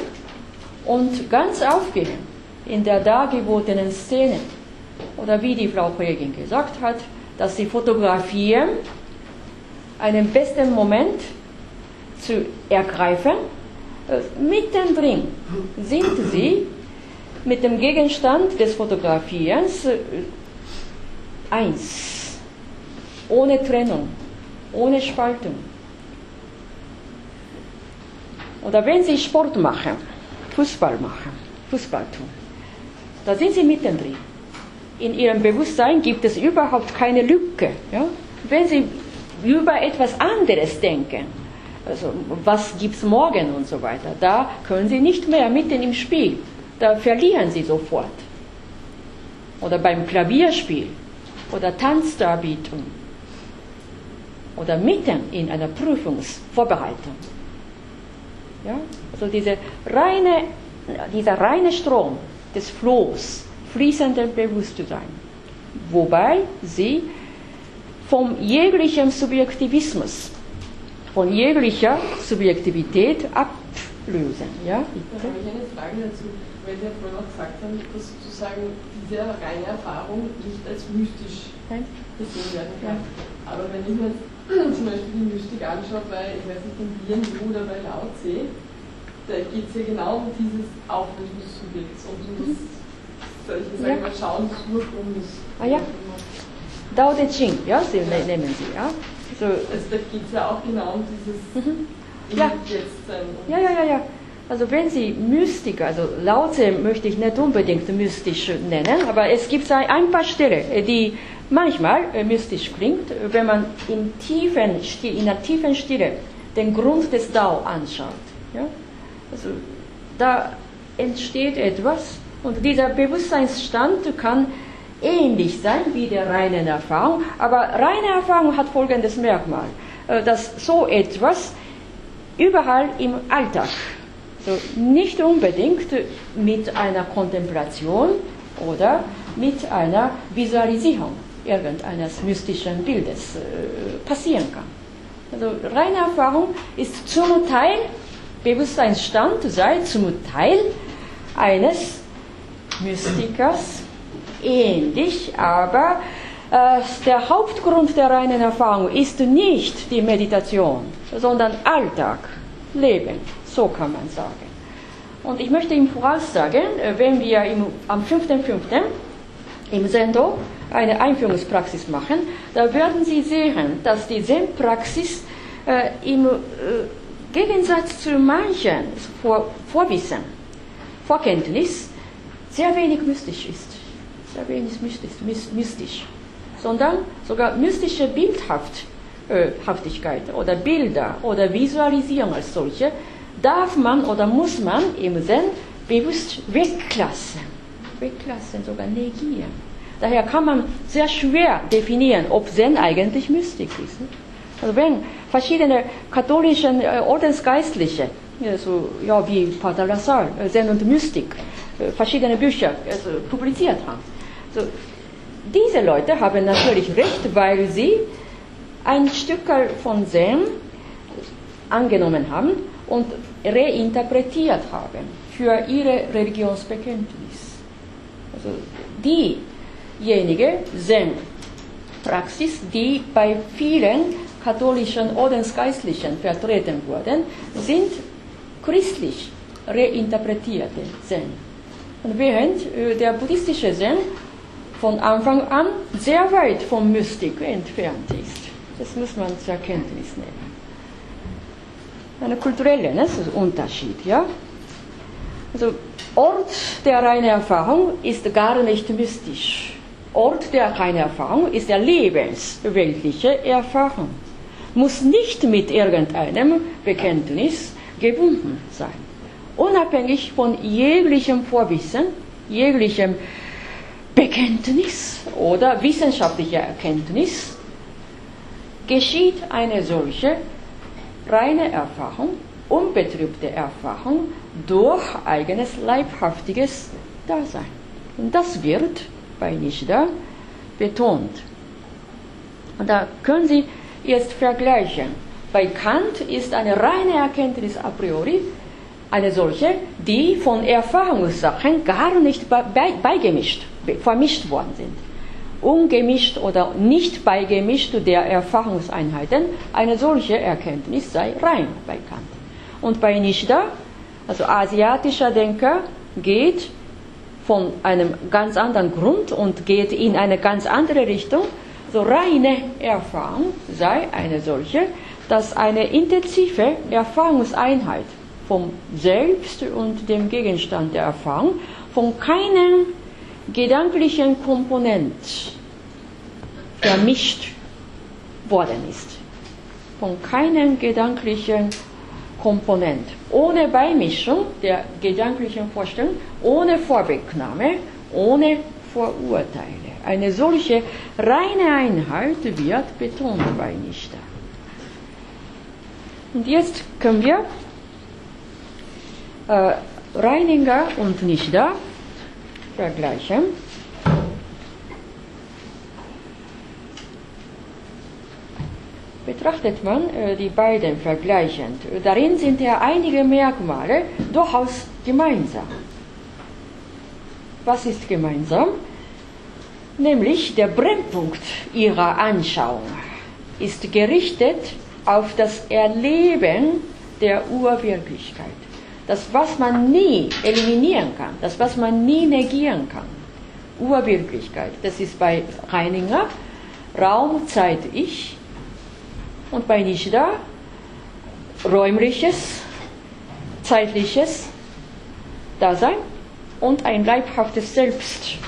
und ganz aufgehen in der dargebotenen Szene. Oder wie die Frau Kollegin gesagt hat, dass sie fotografieren, einen besten Moment zu ergreifen. Äh, mittendrin sind sie mit dem Gegenstand des Fotografierens äh, eins, ohne Trennung, ohne Spaltung. Oder wenn Sie Sport machen, Fußball machen, Fußball tun, da sind Sie mittendrin. In Ihrem Bewusstsein gibt es überhaupt keine Lücke. Ja? Wenn Sie über etwas anderes denken, also was gibt es morgen und so weiter, da können Sie nicht mehr mitten im Spiel, da verlieren Sie sofort. Oder beim Klavierspiel oder Tanzdarbietung oder mitten in einer Prüfungsvorbereitung. Ja? Also diese reine, dieser reine Strom des Flohs, fließenden Bewusstsein, wobei sie vom jeglichen Subjektivismus, von jeglicher Subjektivität ablösen. Ja? Da habe ich eine Frage dazu, weil Sie ja vorhin auch gesagt haben, dass sozusagen diese reine Erfahrung nicht als mystisch gesehen werden kann. Aber wenn ich mir zum Beispiel die Mystik anschaue, bei, ich weiß nicht, in Bien oder bei Lao Tse, da geht es ja genau um dieses Auflösen des Subjekts und um das, soll ich sagen, ja. Schauen des Ursprungs. Ah ja. Dao De Ching, ja, Sie ja. nehmen Sie, ja. So. Also da geht es ja auch genau um dieses mhm. ja. Jetzt-Sein. Ja, ja, ja, ja. Also wenn Sie Mystik, also Laute möchte ich nicht unbedingt mystisch nennen, aber es gibt ein paar Stellen, die manchmal äh, mystisch klingt, wenn man in, tiefen, in einer tiefen Stille den Grund des Dao anschaut. Ja? Also da entsteht etwas und dieser Bewusstseinsstand kann ähnlich sein wie der reinen Erfahrung, aber reine Erfahrung hat folgendes Merkmal, äh, dass so etwas überall im Alltag so nicht unbedingt mit einer Kontemplation oder mit einer Visualisierung irgendeines mystischen Bildes äh, passieren kann. Also reine Erfahrung ist zum Teil Bewusstseinsstand, sei zum Teil eines Mystikers ähnlich, aber äh, der Hauptgrund der reinen Erfahrung ist nicht die Meditation, sondern Alltag, Leben. So kann man sagen. Und ich möchte im Voraus sagen, äh, wenn wir im, am 5.5. im Sendo eine Einführungspraxis machen, da werden Sie sehen, dass die Zen-Praxis äh, im äh, Gegensatz zu manchen Vor Vorwissen, Vorkenntnis, sehr wenig mystisch ist. Sehr wenig mystisch, mystisch sondern sogar mystische Bildhaftigkeit oder Bilder oder Visualisierung als solche darf man oder muss man im Zen bewusst weglassen. Weglassen, sogar negieren. Daher kann man sehr schwer definieren, ob Zen eigentlich Mystik ist. Also wenn verschiedene katholische äh, Ordensgeistliche, so, ja, wie Pater Lassalle, äh, Zen und Mystik, verschiedene Bücher also, publiziert haben. So, diese Leute haben natürlich recht, weil sie ein Stück von Zen angenommen haben und reinterpretiert haben für ihre Religionsbekenntnis. Also die diejenige Zen-Praxis, die bei vielen katholischen Ordensgeistlichen vertreten wurden, sind christlich reinterpretierte Zen. Und während äh, der buddhistische Zen von Anfang an sehr weit vom Mystik entfernt ist. Das muss man zur Kenntnis nehmen. Ein kultureller ne, Unterschied, ja. Also Ort der reinen Erfahrung ist gar nicht mystisch. Ort der reinen Erfahrung ist der lebensweltliche Erfahrung. Muss nicht mit irgendeinem Bekenntnis gebunden sein. Unabhängig von jeglichem Vorwissen, jeglichem Bekenntnis oder wissenschaftlicher Erkenntnis geschieht eine solche reine Erfahrung, unbetrübte Erfahrung durch eigenes leibhaftiges Dasein. Und das wird bei Nishida betont. Und da können Sie jetzt vergleichen. Bei Kant ist eine reine Erkenntnis a priori eine solche, die von Erfahrungssachen gar nicht beigemischt, vermischt worden sind. Ungemischt oder nicht beigemischt der Erfahrungseinheiten, eine solche Erkenntnis sei rein bei Kant. Und bei Nishida, also asiatischer Denker, geht von einem ganz anderen Grund und geht in eine ganz andere Richtung. So reine Erfahrung sei eine solche, dass eine intensive Erfahrungseinheit vom Selbst und dem Gegenstand der Erfahrung, von keinem gedanklichen Komponent vermischt worden ist. Von keinem gedanklichen Komponent. Ohne Beimischung der gedanklichen Vorstellung, ohne Vorwegnahme, ohne Vorurteile. Eine solche reine Einheit wird betont bei Nichter. Und jetzt können wir äh, Reininger und Vergleichen. Betrachtet man äh, die beiden vergleichend, darin sind ja einige Merkmale durchaus gemeinsam. Was ist gemeinsam? Nämlich der Brennpunkt ihrer Anschauung ist gerichtet auf das Erleben der Urwirklichkeit das, was man nie eliminieren kann, das, was man nie negieren kann. Urwirklichkeit, das ist bei Reininger Raum, Zeit, Ich und bei Nishida räumliches, zeitliches Dasein und ein leibhaftes Selbst.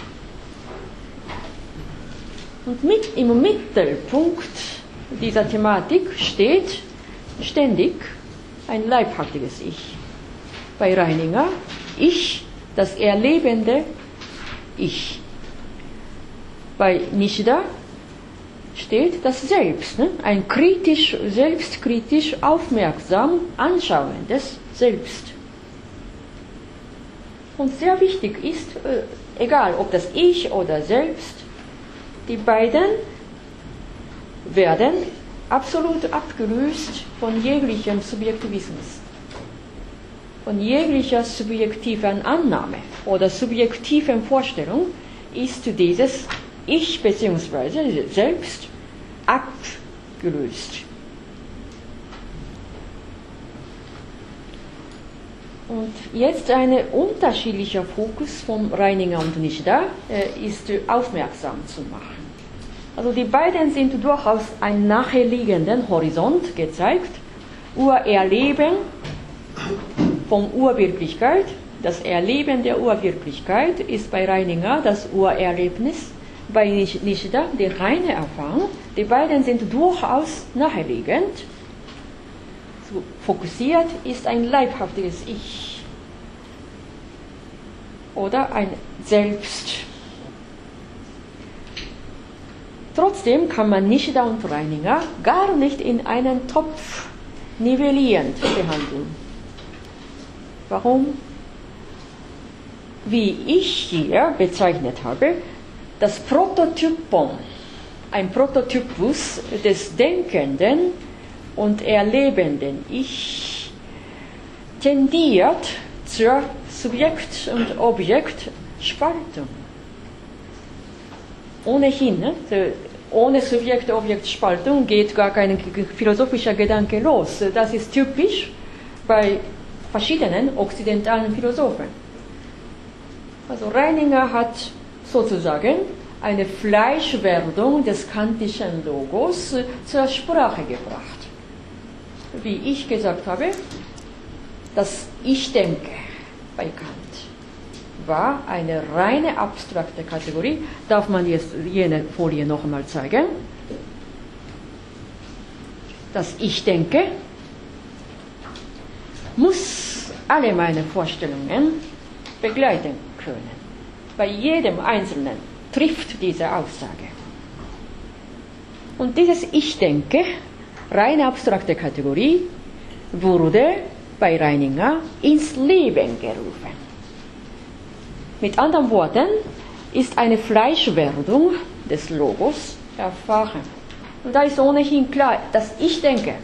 Und mit, im Mittelpunkt dieser Thematik steht ständig ein leibhaftiges Ich bei Reininger, ich, das erlebende Ich. Bei Nishida steht das Selbst, ne? ein kritisch, selbstkritisch, aufmerksam anschauendes Selbst. Und sehr wichtig ist, äh, egal ob das Ich oder Selbst, die beiden werden absolut abgelöst von jeglichem Subjektivismus von jeglicher subjektiven Annahme oder subjektiven Vorstellung ist dieses Ich bzw. Selbst abgelöst. Und jetzt ein unterschiedlicher Fokus von Reininger und Nishida äh, ist aufmerksam zu machen. Also die beiden sind durchaus einen nachherliegenden Horizont gezeigt. Urerleben von Urwirklichkeit. Das Erleben der Urwirklichkeit ist bei Reininger das Urerlebnis, bei Nishida die reine Erfahrung. Die beiden sind durchaus naheliegend. So fokussiert ist ein leibhaftiges Ich oder ein Selbst. Trotzdem kann man Nishida und Reininger gar nicht in einen Topf nivellierend behandeln. Warum? Wie ich hier bezeichnet habe, das Prototypum, ein Prototypus des denkenden und erlebenden Ich, tendiert zur Subjekt- und Objektspaltung. ohnehin, ne? ohne Subjekt-Objekt-Spaltung geht gar kein philosophischer Gedanke los. Das ist typisch bei verschiedenen okzidentalen Philosophen. Also Reininger hat sozusagen eine Fleischwerdung des kantischen Logos zur Sprache gebracht. Wie ich gesagt habe, das Ich denke bei Kant war eine reine abstrakte Kategorie. Darf man jetzt jene Folie noch einmal zeigen? Das Ich denke muss alle meine Vorstellungen begleiten können. Bei jedem Einzelnen trifft diese Aussage. Und dieses Ich denke, reine abstrakte Kategorie, wurde bei Reininger ins Leben gerufen. Mit anderen Worten ist eine Fleischwerdung des Logos erfahren. Und da ist ohnehin klar, dass ich denke,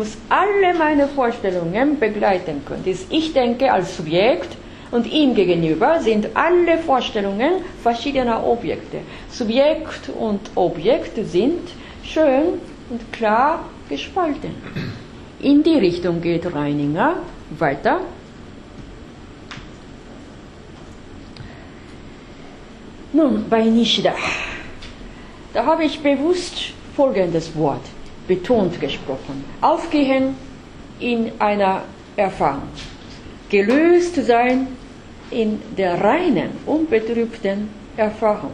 muss alle meine Vorstellungen begleiten können. Das Ich denke als Subjekt und ihm gegenüber sind alle Vorstellungen verschiedener Objekte. Subjekt und Objekt sind schön und klar gespalten. In die Richtung geht Reininger weiter. Nun, bei Nishida, da habe ich bewusst folgendes Wort betont gesprochen. Aufgehen in einer Erfahrung. Gelöst sein in der reinen, unbetrübten Erfahrung.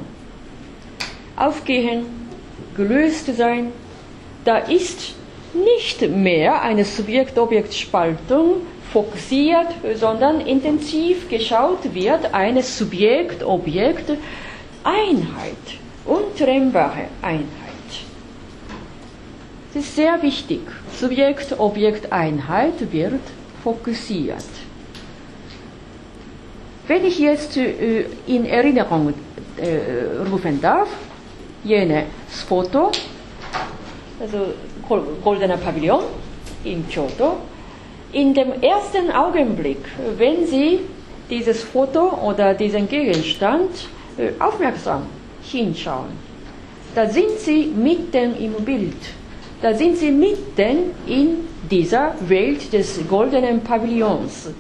Aufgehen, gelöst sein, da ist nicht mehr eine Subjekt-Objekt-Spaltung fokussiert, sondern intensiv geschaut wird eine Subjekt-Objekt-Einheit, untrennbare Einheit. Das ist sehr wichtig. Subjekt-Objekt-Einheit wird fokussiert. Wenn ich jetzt äh, in Erinnerung äh, rufen darf, jenes Foto, also Goldener Pavillon in Kyoto, in dem ersten Augenblick, wenn Sie dieses Foto oder diesen Gegenstand äh, aufmerksam hinschauen, da sind Sie mitten im Bild. Da sind Sie mitten in dieser Welt des goldenen Pavillons.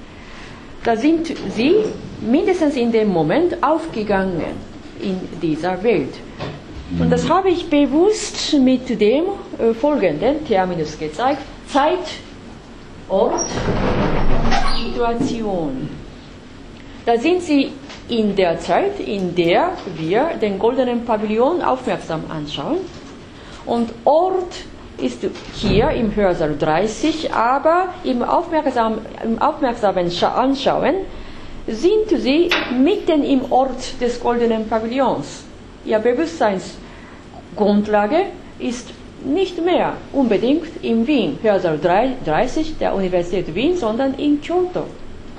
Da sind Sie mindestens in dem Moment aufgegangen in dieser Welt. Und das habe ich bewusst mit dem äh, folgenden Terminus gezeigt. Zeit, Ort, Situation. Da sind Sie in der Zeit, in der wir den goldenen Pavillon aufmerksam anschauen. Und Ort ist hier im Hörsaal 30, aber im, aufmerksam, im aufmerksamen Anschauen sind Sie mitten im Ort des goldenen Pavillons. Ihr Bewusstseinsgrundlage ist nicht mehr unbedingt in Wien, Hörsaal 30 der Universität Wien, sondern in Kyoto,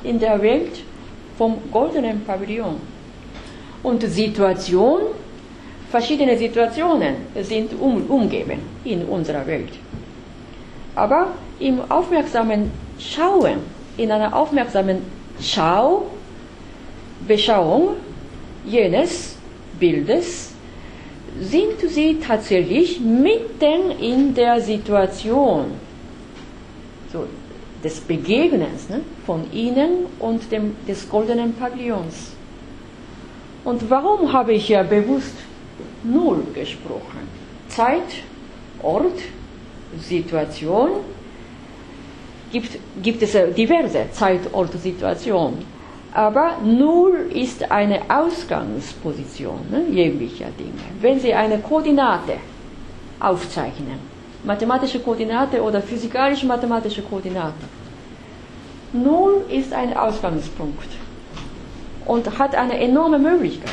in der Welt vom goldenen Pavillon. Und Situation verschiedene Situationen sind um, umgeben in unserer Welt. Aber im aufmerksamen Schauen, in einer aufmerksamen Schau, Beschauung jenes Bildes, sind sie tatsächlich mitten in der Situation so, des Begegnens ne, von ihnen und dem, des goldenen Pavillons. Und warum habe ich ja bewusst Null gesprochen. Zeit, Ort, Situation, gibt, gibt es diverse Zeit, Ort, Situation. Aber Null ist eine Ausgangsposition ne, jeglicher Dinge. Wenn Sie eine Koordinate aufzeichnen, mathematische Koordinate oder physikalisch-mathematische Koordinate, Null ist ein Ausgangspunkt und hat eine enorme Möglichkeit.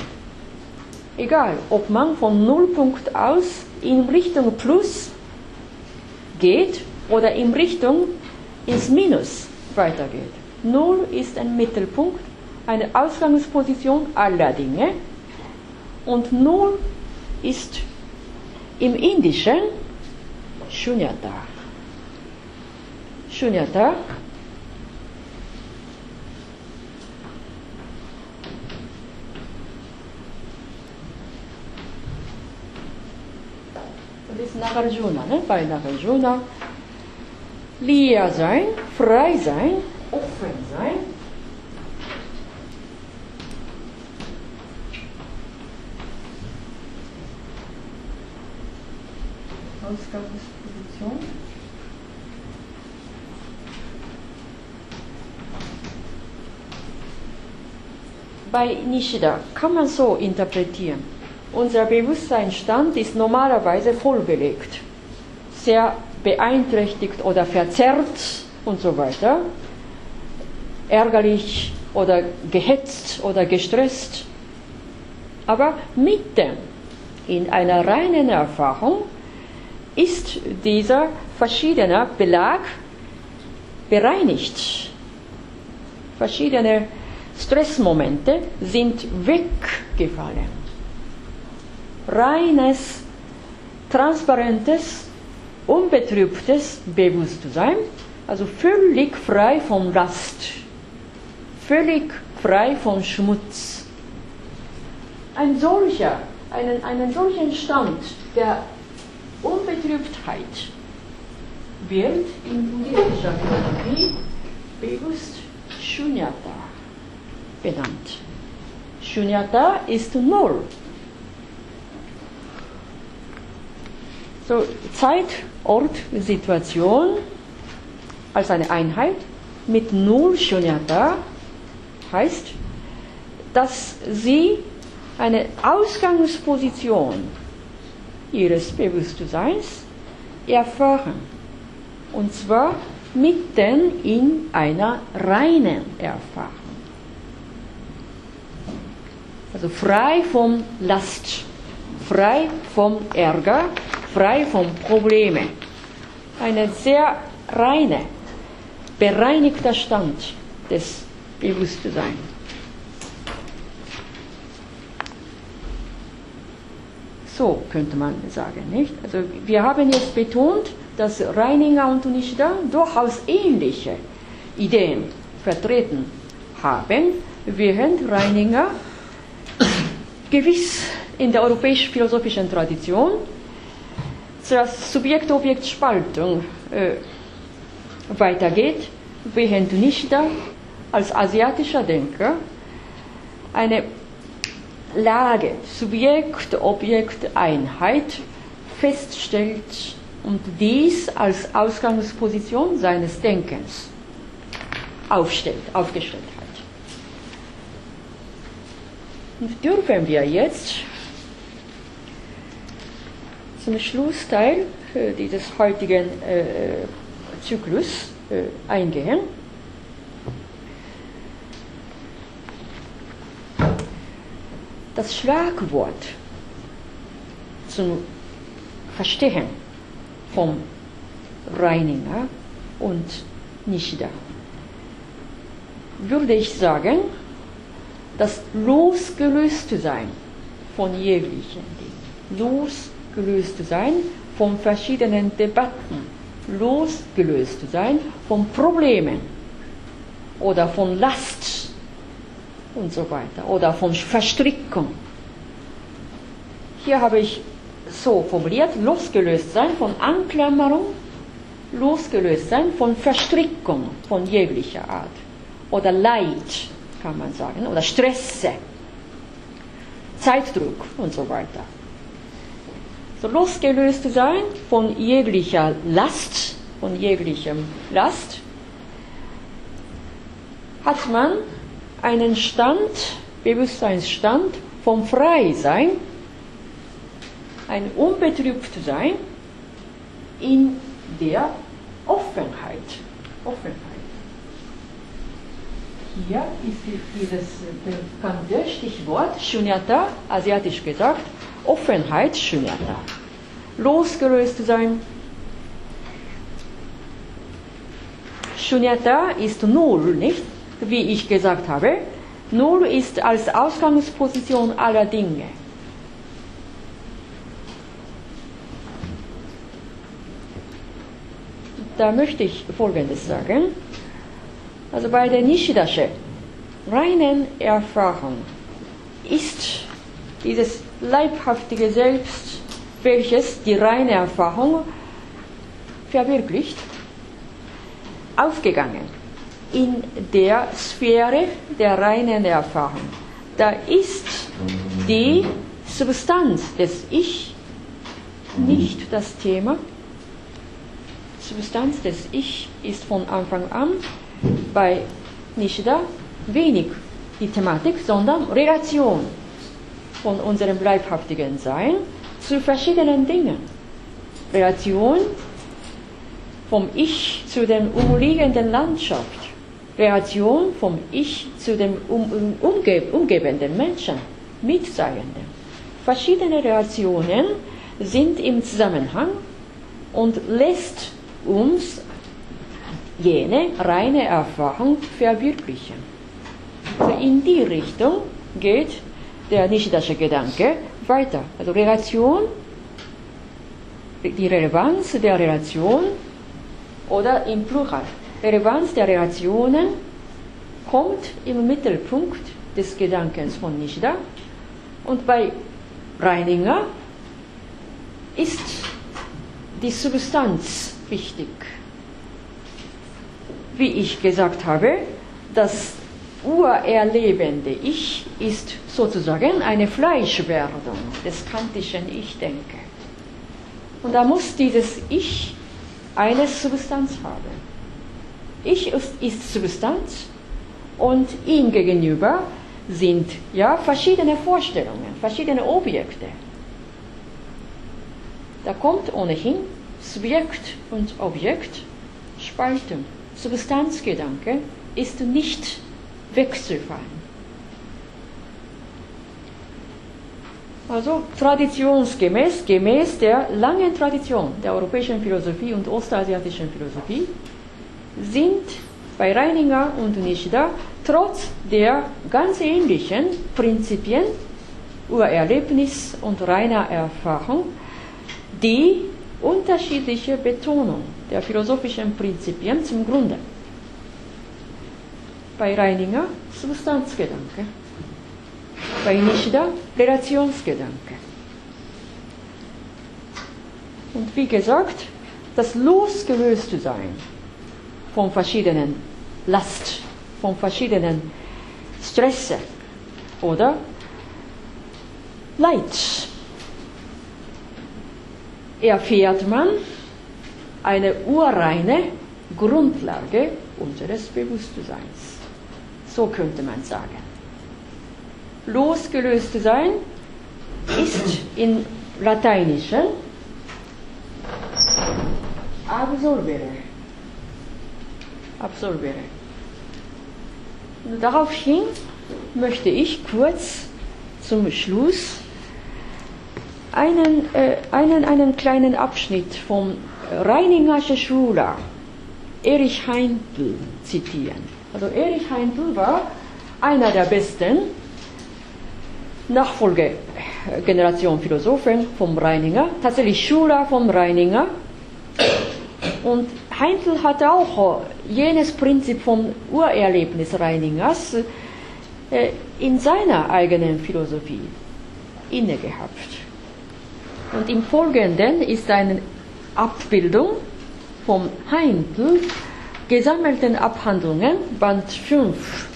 Egal, ob man von Nullpunkt aus in Richtung Plus geht oder in Richtung ins Minus weitergeht. Null ist ein Mittelpunkt, eine Ausgangsposition aller Dinge und Null ist im Indischen Shunyata. Shunyata ist Nagarjuna, ne? bei Nagarjuna. Leer sein, frei sein, offen sein. Ausgangsposition. Bei Nishida kann man so interpretieren. Unser Bewusstseinsstand ist normalerweise vollbelegt, sehr beeinträchtigt oder verzerrt und so weiter, ärgerlich oder gehetzt oder gestresst. Aber mitten in einer reinen Erfahrung ist dieser verschiedene Belag bereinigt. Verschiedene Stressmomente sind weggefallen. Reines, transparentes, unbetrübtes Bewusstsein, also völlig frei von Last, völlig frei von Schmutz. Ein solcher, einen, einen solchen Stand der Unbetrübtheit wird in buddhistischer Philosophie bewusst Shunyata benannt. Shunyata ist Null. So, Zeit, Ort, Situation als eine Einheit mit Null Shunyata heißt, dass sie eine Ausgangsposition ihres Bewusstseins erfahren. Und zwar mitten in einer reinen Erfahrung. Also frei von Last, frei vom Ärger, frei von Problemen. Ein sehr reiner, bereinigter Stand des Bewusstseins. So könnte man sagen, nicht? Also wir haben jetzt betont, dass Reininger und Nishida durchaus ähnliche Ideen vertreten haben, während Reininger gewiss in der europäisch-philosophischen Tradition zur Subjekt-Objekt-Spaltung äh, weitergeht, während Nishida als asiatischer Denker eine Lage, Subjekt-Objekt-Einheit feststellt und dies als Ausgangsposition seines Denkens aufstellt, aufgestellt hat. Und dürfen wir jetzt zum Schlussteil dieses heutigen äh, Zyklus äh, eingehen. Das Schlagwort zum Verstehen vom Reininger und Nishida würde ich sagen, das Losgelöstsein von jeglichen Dingen, Losgelöstsein von verschiedenen Debatten, Losgelöstsein von Problemen oder von Last und so weiter oder von Verstrickung. Hier habe ich so formuliert, losgelöst sein von Anklammerung, losgelöst sein von Verstrickung von jeglicher Art oder Leid, kann man sagen, oder Stresse, Zeitdruck und so weiter. So losgelöst sein von jeglicher Last, von jeglichem Last, hat man einen Stand, Bewusstseinsstand vom Freisein, ein Unbetrübtsein in der Offenheit. Offenheit. Hier ist dieses bekannte Stichwort Shunyata, asiatisch gesagt, Offenheit Shunyata. Losgelöst sein. Shunyata ist Null, nicht? Wie ich gesagt habe. Null ist als Ausgangsposition aller Dinge. Da möchte ich Folgendes sagen. Also bei der Nishidasche reinen Erfahrung ist dieses leibhaftige Selbst welches die reine Erfahrung verwirklicht, aufgegangen in der Sphäre der reinen Erfahrung. Da ist die Substanz des Ich nicht das Thema. Substanz des Ich ist von Anfang an bei Nishida wenig die Thematik, sondern Relation von unserem leibhaftigen Sein zu verschiedenen Dingen. Relation vom Ich zu der umliegenden Landschaft, Relation vom Ich zu dem um, um, umge umgebenden Menschen, Mitseienden. Verschiedene Relationen sind im Zusammenhang und lässt uns jene reine Erfahrung verwirklichen. Also in die Richtung geht der Nishidasche Gedanke weiter. Also Relation, die Relevanz der Relation oder im Plural. Relevanz der Relationen kommt im Mittelpunkt des Gedankens von Nishida und bei Reininger ist die Substanz wichtig. Wie ich gesagt habe, das urerlebende Ich ist sozusagen eine Fleischwerdung des kantischen Ich-Denke. Und da muss dieses Ich eine Substanz haben. Ich ist, ist Substanz und ihm gegenüber sind ja verschiedene Vorstellungen, verschiedene Objekte. Da kommt ohnehin Subjekt und Objekt Spaltung. Substanzgedanke ist nicht wegzufallen. Also traditionsgemäß, gemäß der langen Tradition der europäischen Philosophie und ostasiatischen Philosophie, sind bei Reininger und Nishida trotz der ganz ähnlichen Prinzipien Urerlebnis und reiner Erfahrung die unterschiedliche Betonung der philosophischen Prinzipien zum Grunde. Bei Reininger Substanzgedanke, bei Nishida Relationsgedanke. Und wie gesagt, das losgelöste Sein von verschiedenen Last, von verschiedenen Stress oder Leid erfährt man eine urreine Grundlage unseres Bewusstseins. So könnte man sagen. Losgelöst sein ist in Lateinischen absorbere. Absorbere. Daraufhin möchte ich kurz zum Schluss einen, äh, einen, einen kleinen Abschnitt vom Reiningersche Schüler Erich Heintl zitieren. Also Erich Heintl war einer der besten Nachfolgegeneration Philosophen vom Reininger, tatsächlich Schüler vom Reininger. Und Heintl hatte auch jenes Prinzip vom Urerlebnis Reiningers äh, in seiner eigenen Philosophie inne gehabt. Und im Folgenden ist eine Abbildung vom Heintl gesammelten Abhandlungen, Band 5.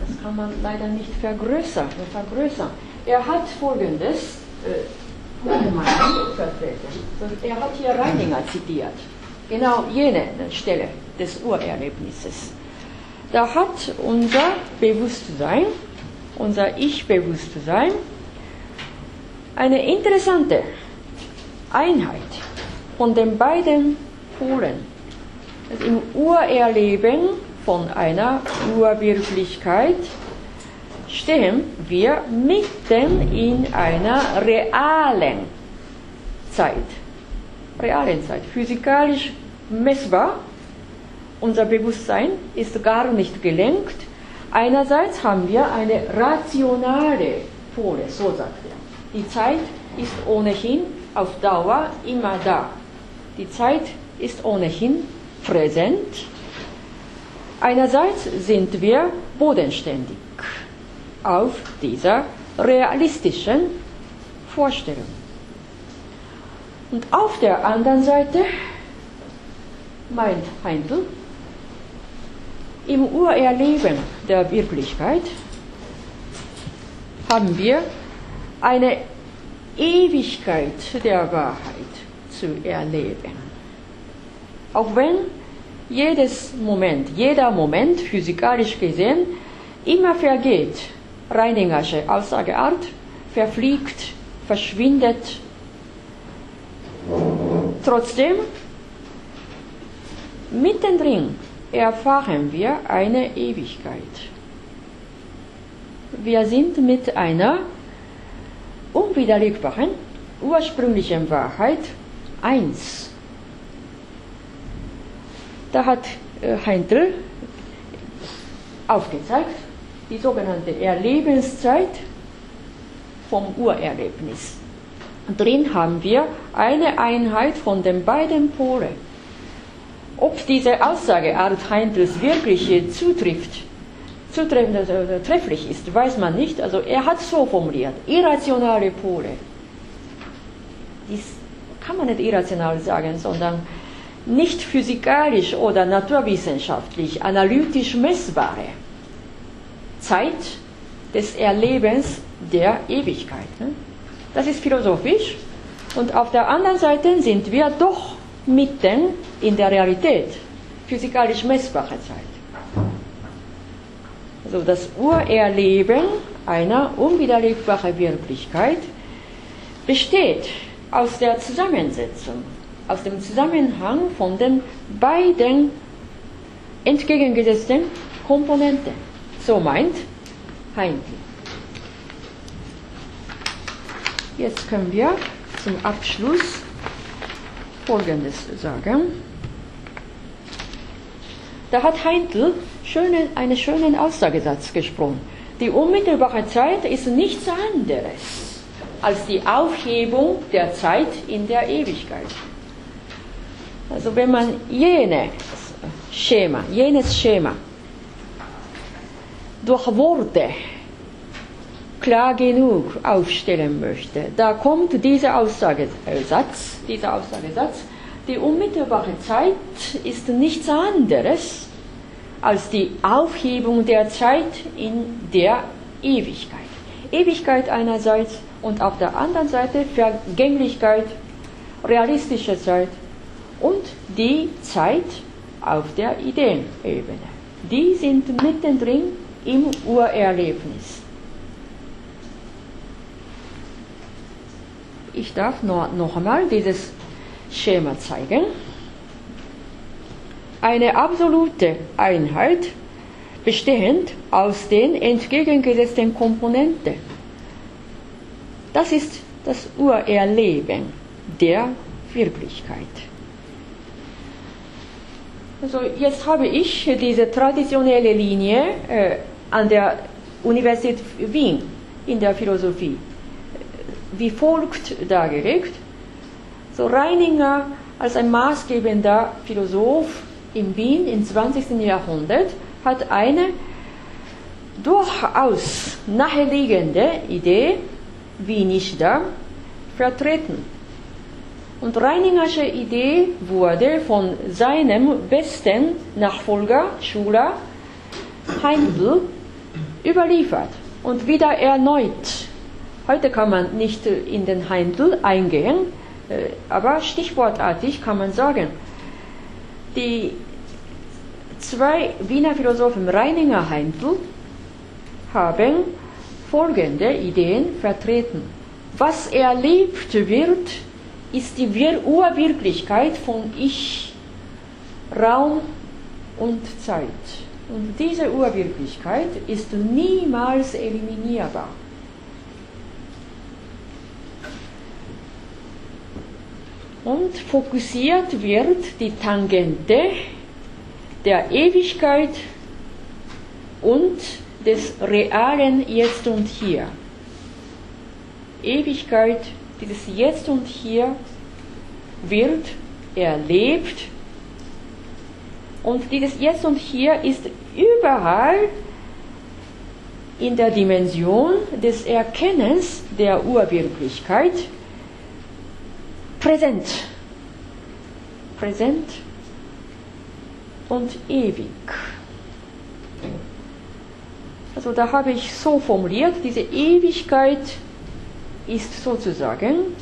Das kann man leider nicht vergrößern. vergrößern. Er hat folgendes äh, vertreten. Er hat hier Reininger zitiert. Genau jene Stelle des Urerlebnisses. Da hat unser Bewusstsein unser Ich-Bewusstsein, eine interessante Einheit von den beiden Polen. Also Im Urerleben von einer Urwirklichkeit stehen wir mitten in einer realen Zeit. Realen Zeit. Physikalisch messbar. Unser Bewusstsein ist gar nicht gelenkt Einerseits haben wir eine rationale Pole, so sagt er. Die Zeit ist ohnehin auf Dauer immer da. Die Zeit ist ohnehin präsent. Einerseits sind wir bodenständig. auf dieser realistischen Vorstellung. Und auf der anderen Seite meint Heindl, im Urerleben der Wirklichkeit haben wir eine Ewigkeit der Wahrheit zu erleben. Auch wenn jedes Moment, jeder Moment physikalisch gesehen immer vergeht, Reiningersche Aussageart, verfliegt, verschwindet. Trotzdem, mittendrin erfahren wir eine Ewigkeit. Wir sind mit einer unwiderlegbaren, ursprünglichen Wahrheit eins. Da hat äh, Heindl aufgezeigt, die sogenannte Erlebenszeit vom Urerlebnis. Drin haben wir eine Einheit von den beiden Polen. Ob diese Aussageart Heindls wirklich zutrifft, zutreffend, also trefflich ist, weiß man nicht. Also er hat so formuliert, irrationale Pole. Dies kann man nicht irrational sagen, sondern nicht physikalisch oder naturwissenschaftlich, analytisch messbare Zeit des Erlebens der Ewigkeit. Ne? Das ist philosophisch. Und auf der anderen Seite sind wir doch mitten in der Realität, physikalisch messbare Zeit. Also das Urerleben einer unwiderlegbaren Wirklichkeit besteht aus der Zusammensetzung, aus dem Zusammenhang von den beiden entgegengesetzten Komponenten. So meint Heinke. Jetzt können wir zum Abschluss Folgendes sagen. Da hat Heintl schöne, einen schönen Aussagesatz gesprochen. Die unmittelbare Zeit ist nichts anderes als die Aufhebung der Zeit in der Ewigkeit. Also wenn man jenes Schema, jenes Schema durch Worte klar genug aufstellen möchte, da kommt dieser Aussagesatz, dieser Aussagesatz, die unmittelbare Zeit ist nichts anderes als die Aufhebung der Zeit in der Ewigkeit. Ewigkeit einerseits und auf der anderen Seite Vergänglichkeit, realistische Zeit und die Zeit auf der Ideenebene. Die sind mittendrin im Urerlebnis. Ich darf noch, noch einmal dieses Schema zeigen. Eine absolute Einheit bestehend aus den entgegengesetzten Komponenten. Das ist das Urerleben der Wirklichkeit. Also jetzt habe ich diese traditionelle Linie äh, an der Universität Wien in der Philosophie wie folgt dargelegt. So Reininger als ein maßgebender Philosoph in Wien im 20. Jahrhundert hat eine durchaus naheliegende Idee, wie nicht da, vertreten. Und Reiningersche Idee wurde von seinem besten Nachfolger, Schuler, Heindl, überliefert und wieder erneut Heute kann man nicht in den Heindl eingehen, äh, aber stichwortartig kann man sagen, die zwei Wiener Philosophen Reininger Heindl haben folgende Ideen vertreten. Was erlebt wird, ist die Urwirklichkeit von Ich, Raum und Zeit. Und diese Urwirklichkeit ist niemals eliminierbar. und fokussiert wird die Tangente der Ewigkeit und des realen Jetzt und Hier. Ewigkeit, dieses Jetzt und Hier wird erlebt und dieses Jetzt und Hier ist überall in der Dimension des Erkennens der Urwirklichkeit präsent. Präsent und ewig. Also da habe ich so formuliert, diese Ewigkeit ist sozusagen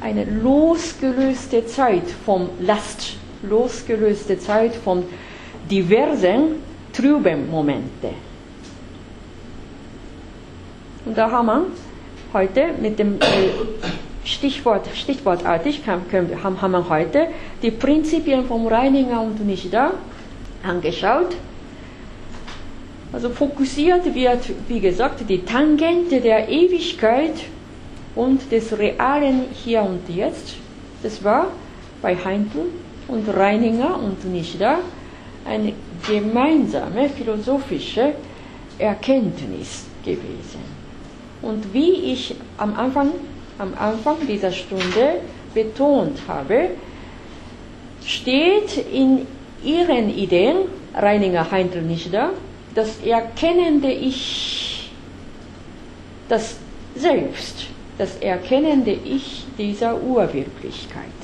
eine losgelöste Zeit vom Last, losgelöste Zeit von diversen trüben Momente. Und da haben wir heute mit dem äh, Stichwort, stichwortartig haben, wir heute die Prinzipien vom Reininger und Nishida angeschaut. Also fokussiert wird, wie gesagt, die Tangente der Ewigkeit und des realen Hier und Jetzt. Das war bei Heindl und Reininger und Nishida eine gemeinsame philosophische Erkenntnis gewesen. Und wie ich am Anfang, am Anfang dieser Stunde betont habe, steht in ihren Ideen, Reininger Heindl nicht da, das erkennende Ich, das Selbst, das erkennende Ich dieser Urwirklichkeit.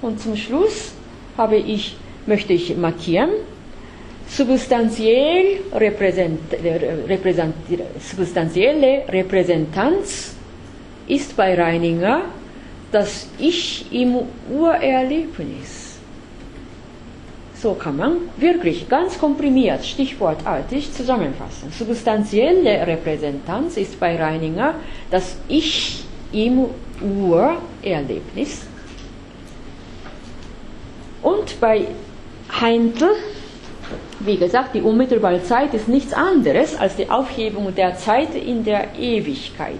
Und zum Schluss habe ich, möchte ich markieren, substanziell repräsent, repräsent, substanzielle Repräsentanz ist bei Reininger das Ich im Urerlebnis. So kann man wirklich ganz komprimiert, stichwortartig zusammenfassen. Substanzielle Repräsentanz ist bei Reininger das Ich im Urerlebnis. Und bei Heindl wie gesagt, die unmittelbare Zeit ist nichts anderes als die Aufhebung der Zeit in der Ewigkeit.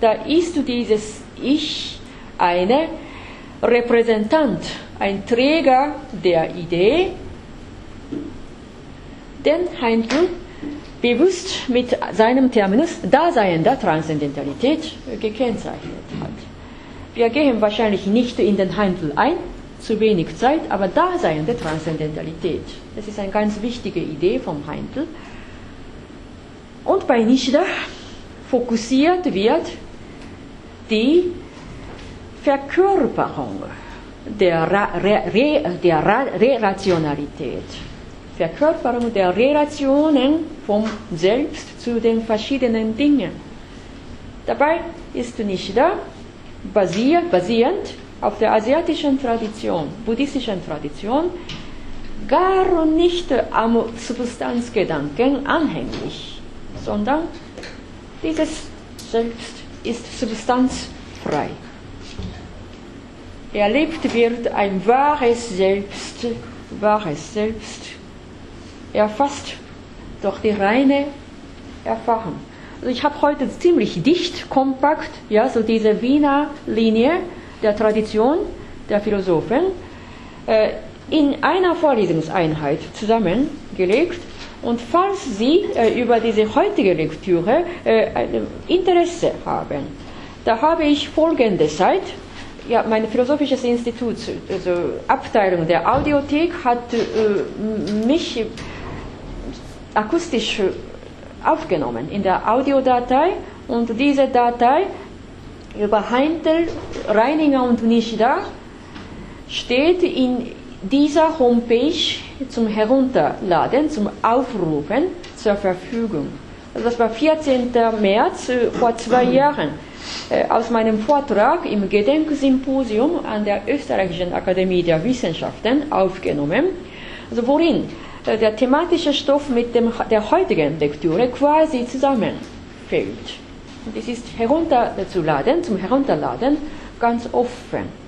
Da ist dieses Ich eine Repräsentant, ein Träger der Idee, den Heindl bewusst mit seinem Terminus daseiender Transzendentalität gekennzeichnet hat. Wir gehen wahrscheinlich nicht in den Heindl ein, zu wenig Zeit, aber Daseiende Transzendentalität. Das ist eine ganz wichtige Idee vom Heindl. Und bei Nishida fokussiert wird die Verkörperung der, Re Re der Relationalität. Verkörperung der Relationen vom Selbst zu den verschiedenen Dingen. Dabei ist Nishida basiert, basierend auf der asiatischen Tradition, buddhistischen Tradition, gar nicht am Substanzgedanken anhängig, sondern dieses Selbst ist substanzfrei. Erlebt wird ein wahres Selbst, wahres Selbst, erfasst durch die reine Erfahrung. Also ich habe heute ziemlich dicht, kompakt, ja, so diese Wiener Linie der Tradition der Philosophen äh, in einer Vorlesungseinheit zusammengelegt. Und falls Sie äh, über diese heutige Lektüre äh, Interesse haben, da habe ich folgende Zeit. Ja, mein philosophisches Institut, also Abteilung der Audiothek, hat äh, mich akustisch aufgenommen in der Audiodatei und diese Datei über Heintel, Reininger und Nishida steht in dieser Homepage zum Herunterladen, zum Aufrufen zur Verfügung. Also das war 14. März äh, vor zwei Jahren aus meinem Vortrag im Gedenksymposium an der Österreichischen Akademie der Wissenschaften aufgenommen, also worin äh, der thematische Stoff mit dem, der heutigen Lektüre quasi zusammenfällt. Und es ist herunterzuladen, zum Herunterladen ganz offen.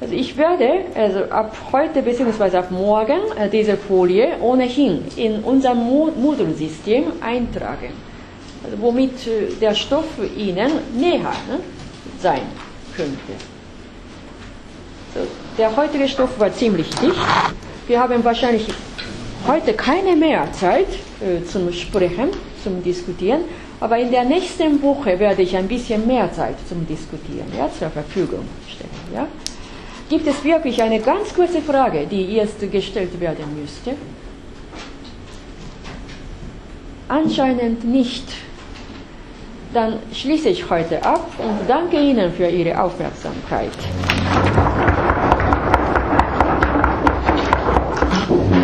Also ich werde also ab heute bzw. ab morgen äh, diese Folie ohnehin in unser Moodle-System eintragen, womit äh, der Stoff Ihnen näher ne, sein könnte. So, der heutige Stoff war ziemlich dicht. Wir haben wahrscheinlich heute keine mehr Zeit äh, zum Sprechen, zum Diskutieren. Aber in der nächsten Woche werde ich ein bisschen mehr Zeit zum Diskutieren ja, zur Verfügung stellen. Ja. Gibt es wirklich eine ganz kurze Frage, die erst gestellt werden müsste? anscheinend nicht. Dann schließe ich heute ab und danke Ihnen für Ihre Aufmerksamkeit.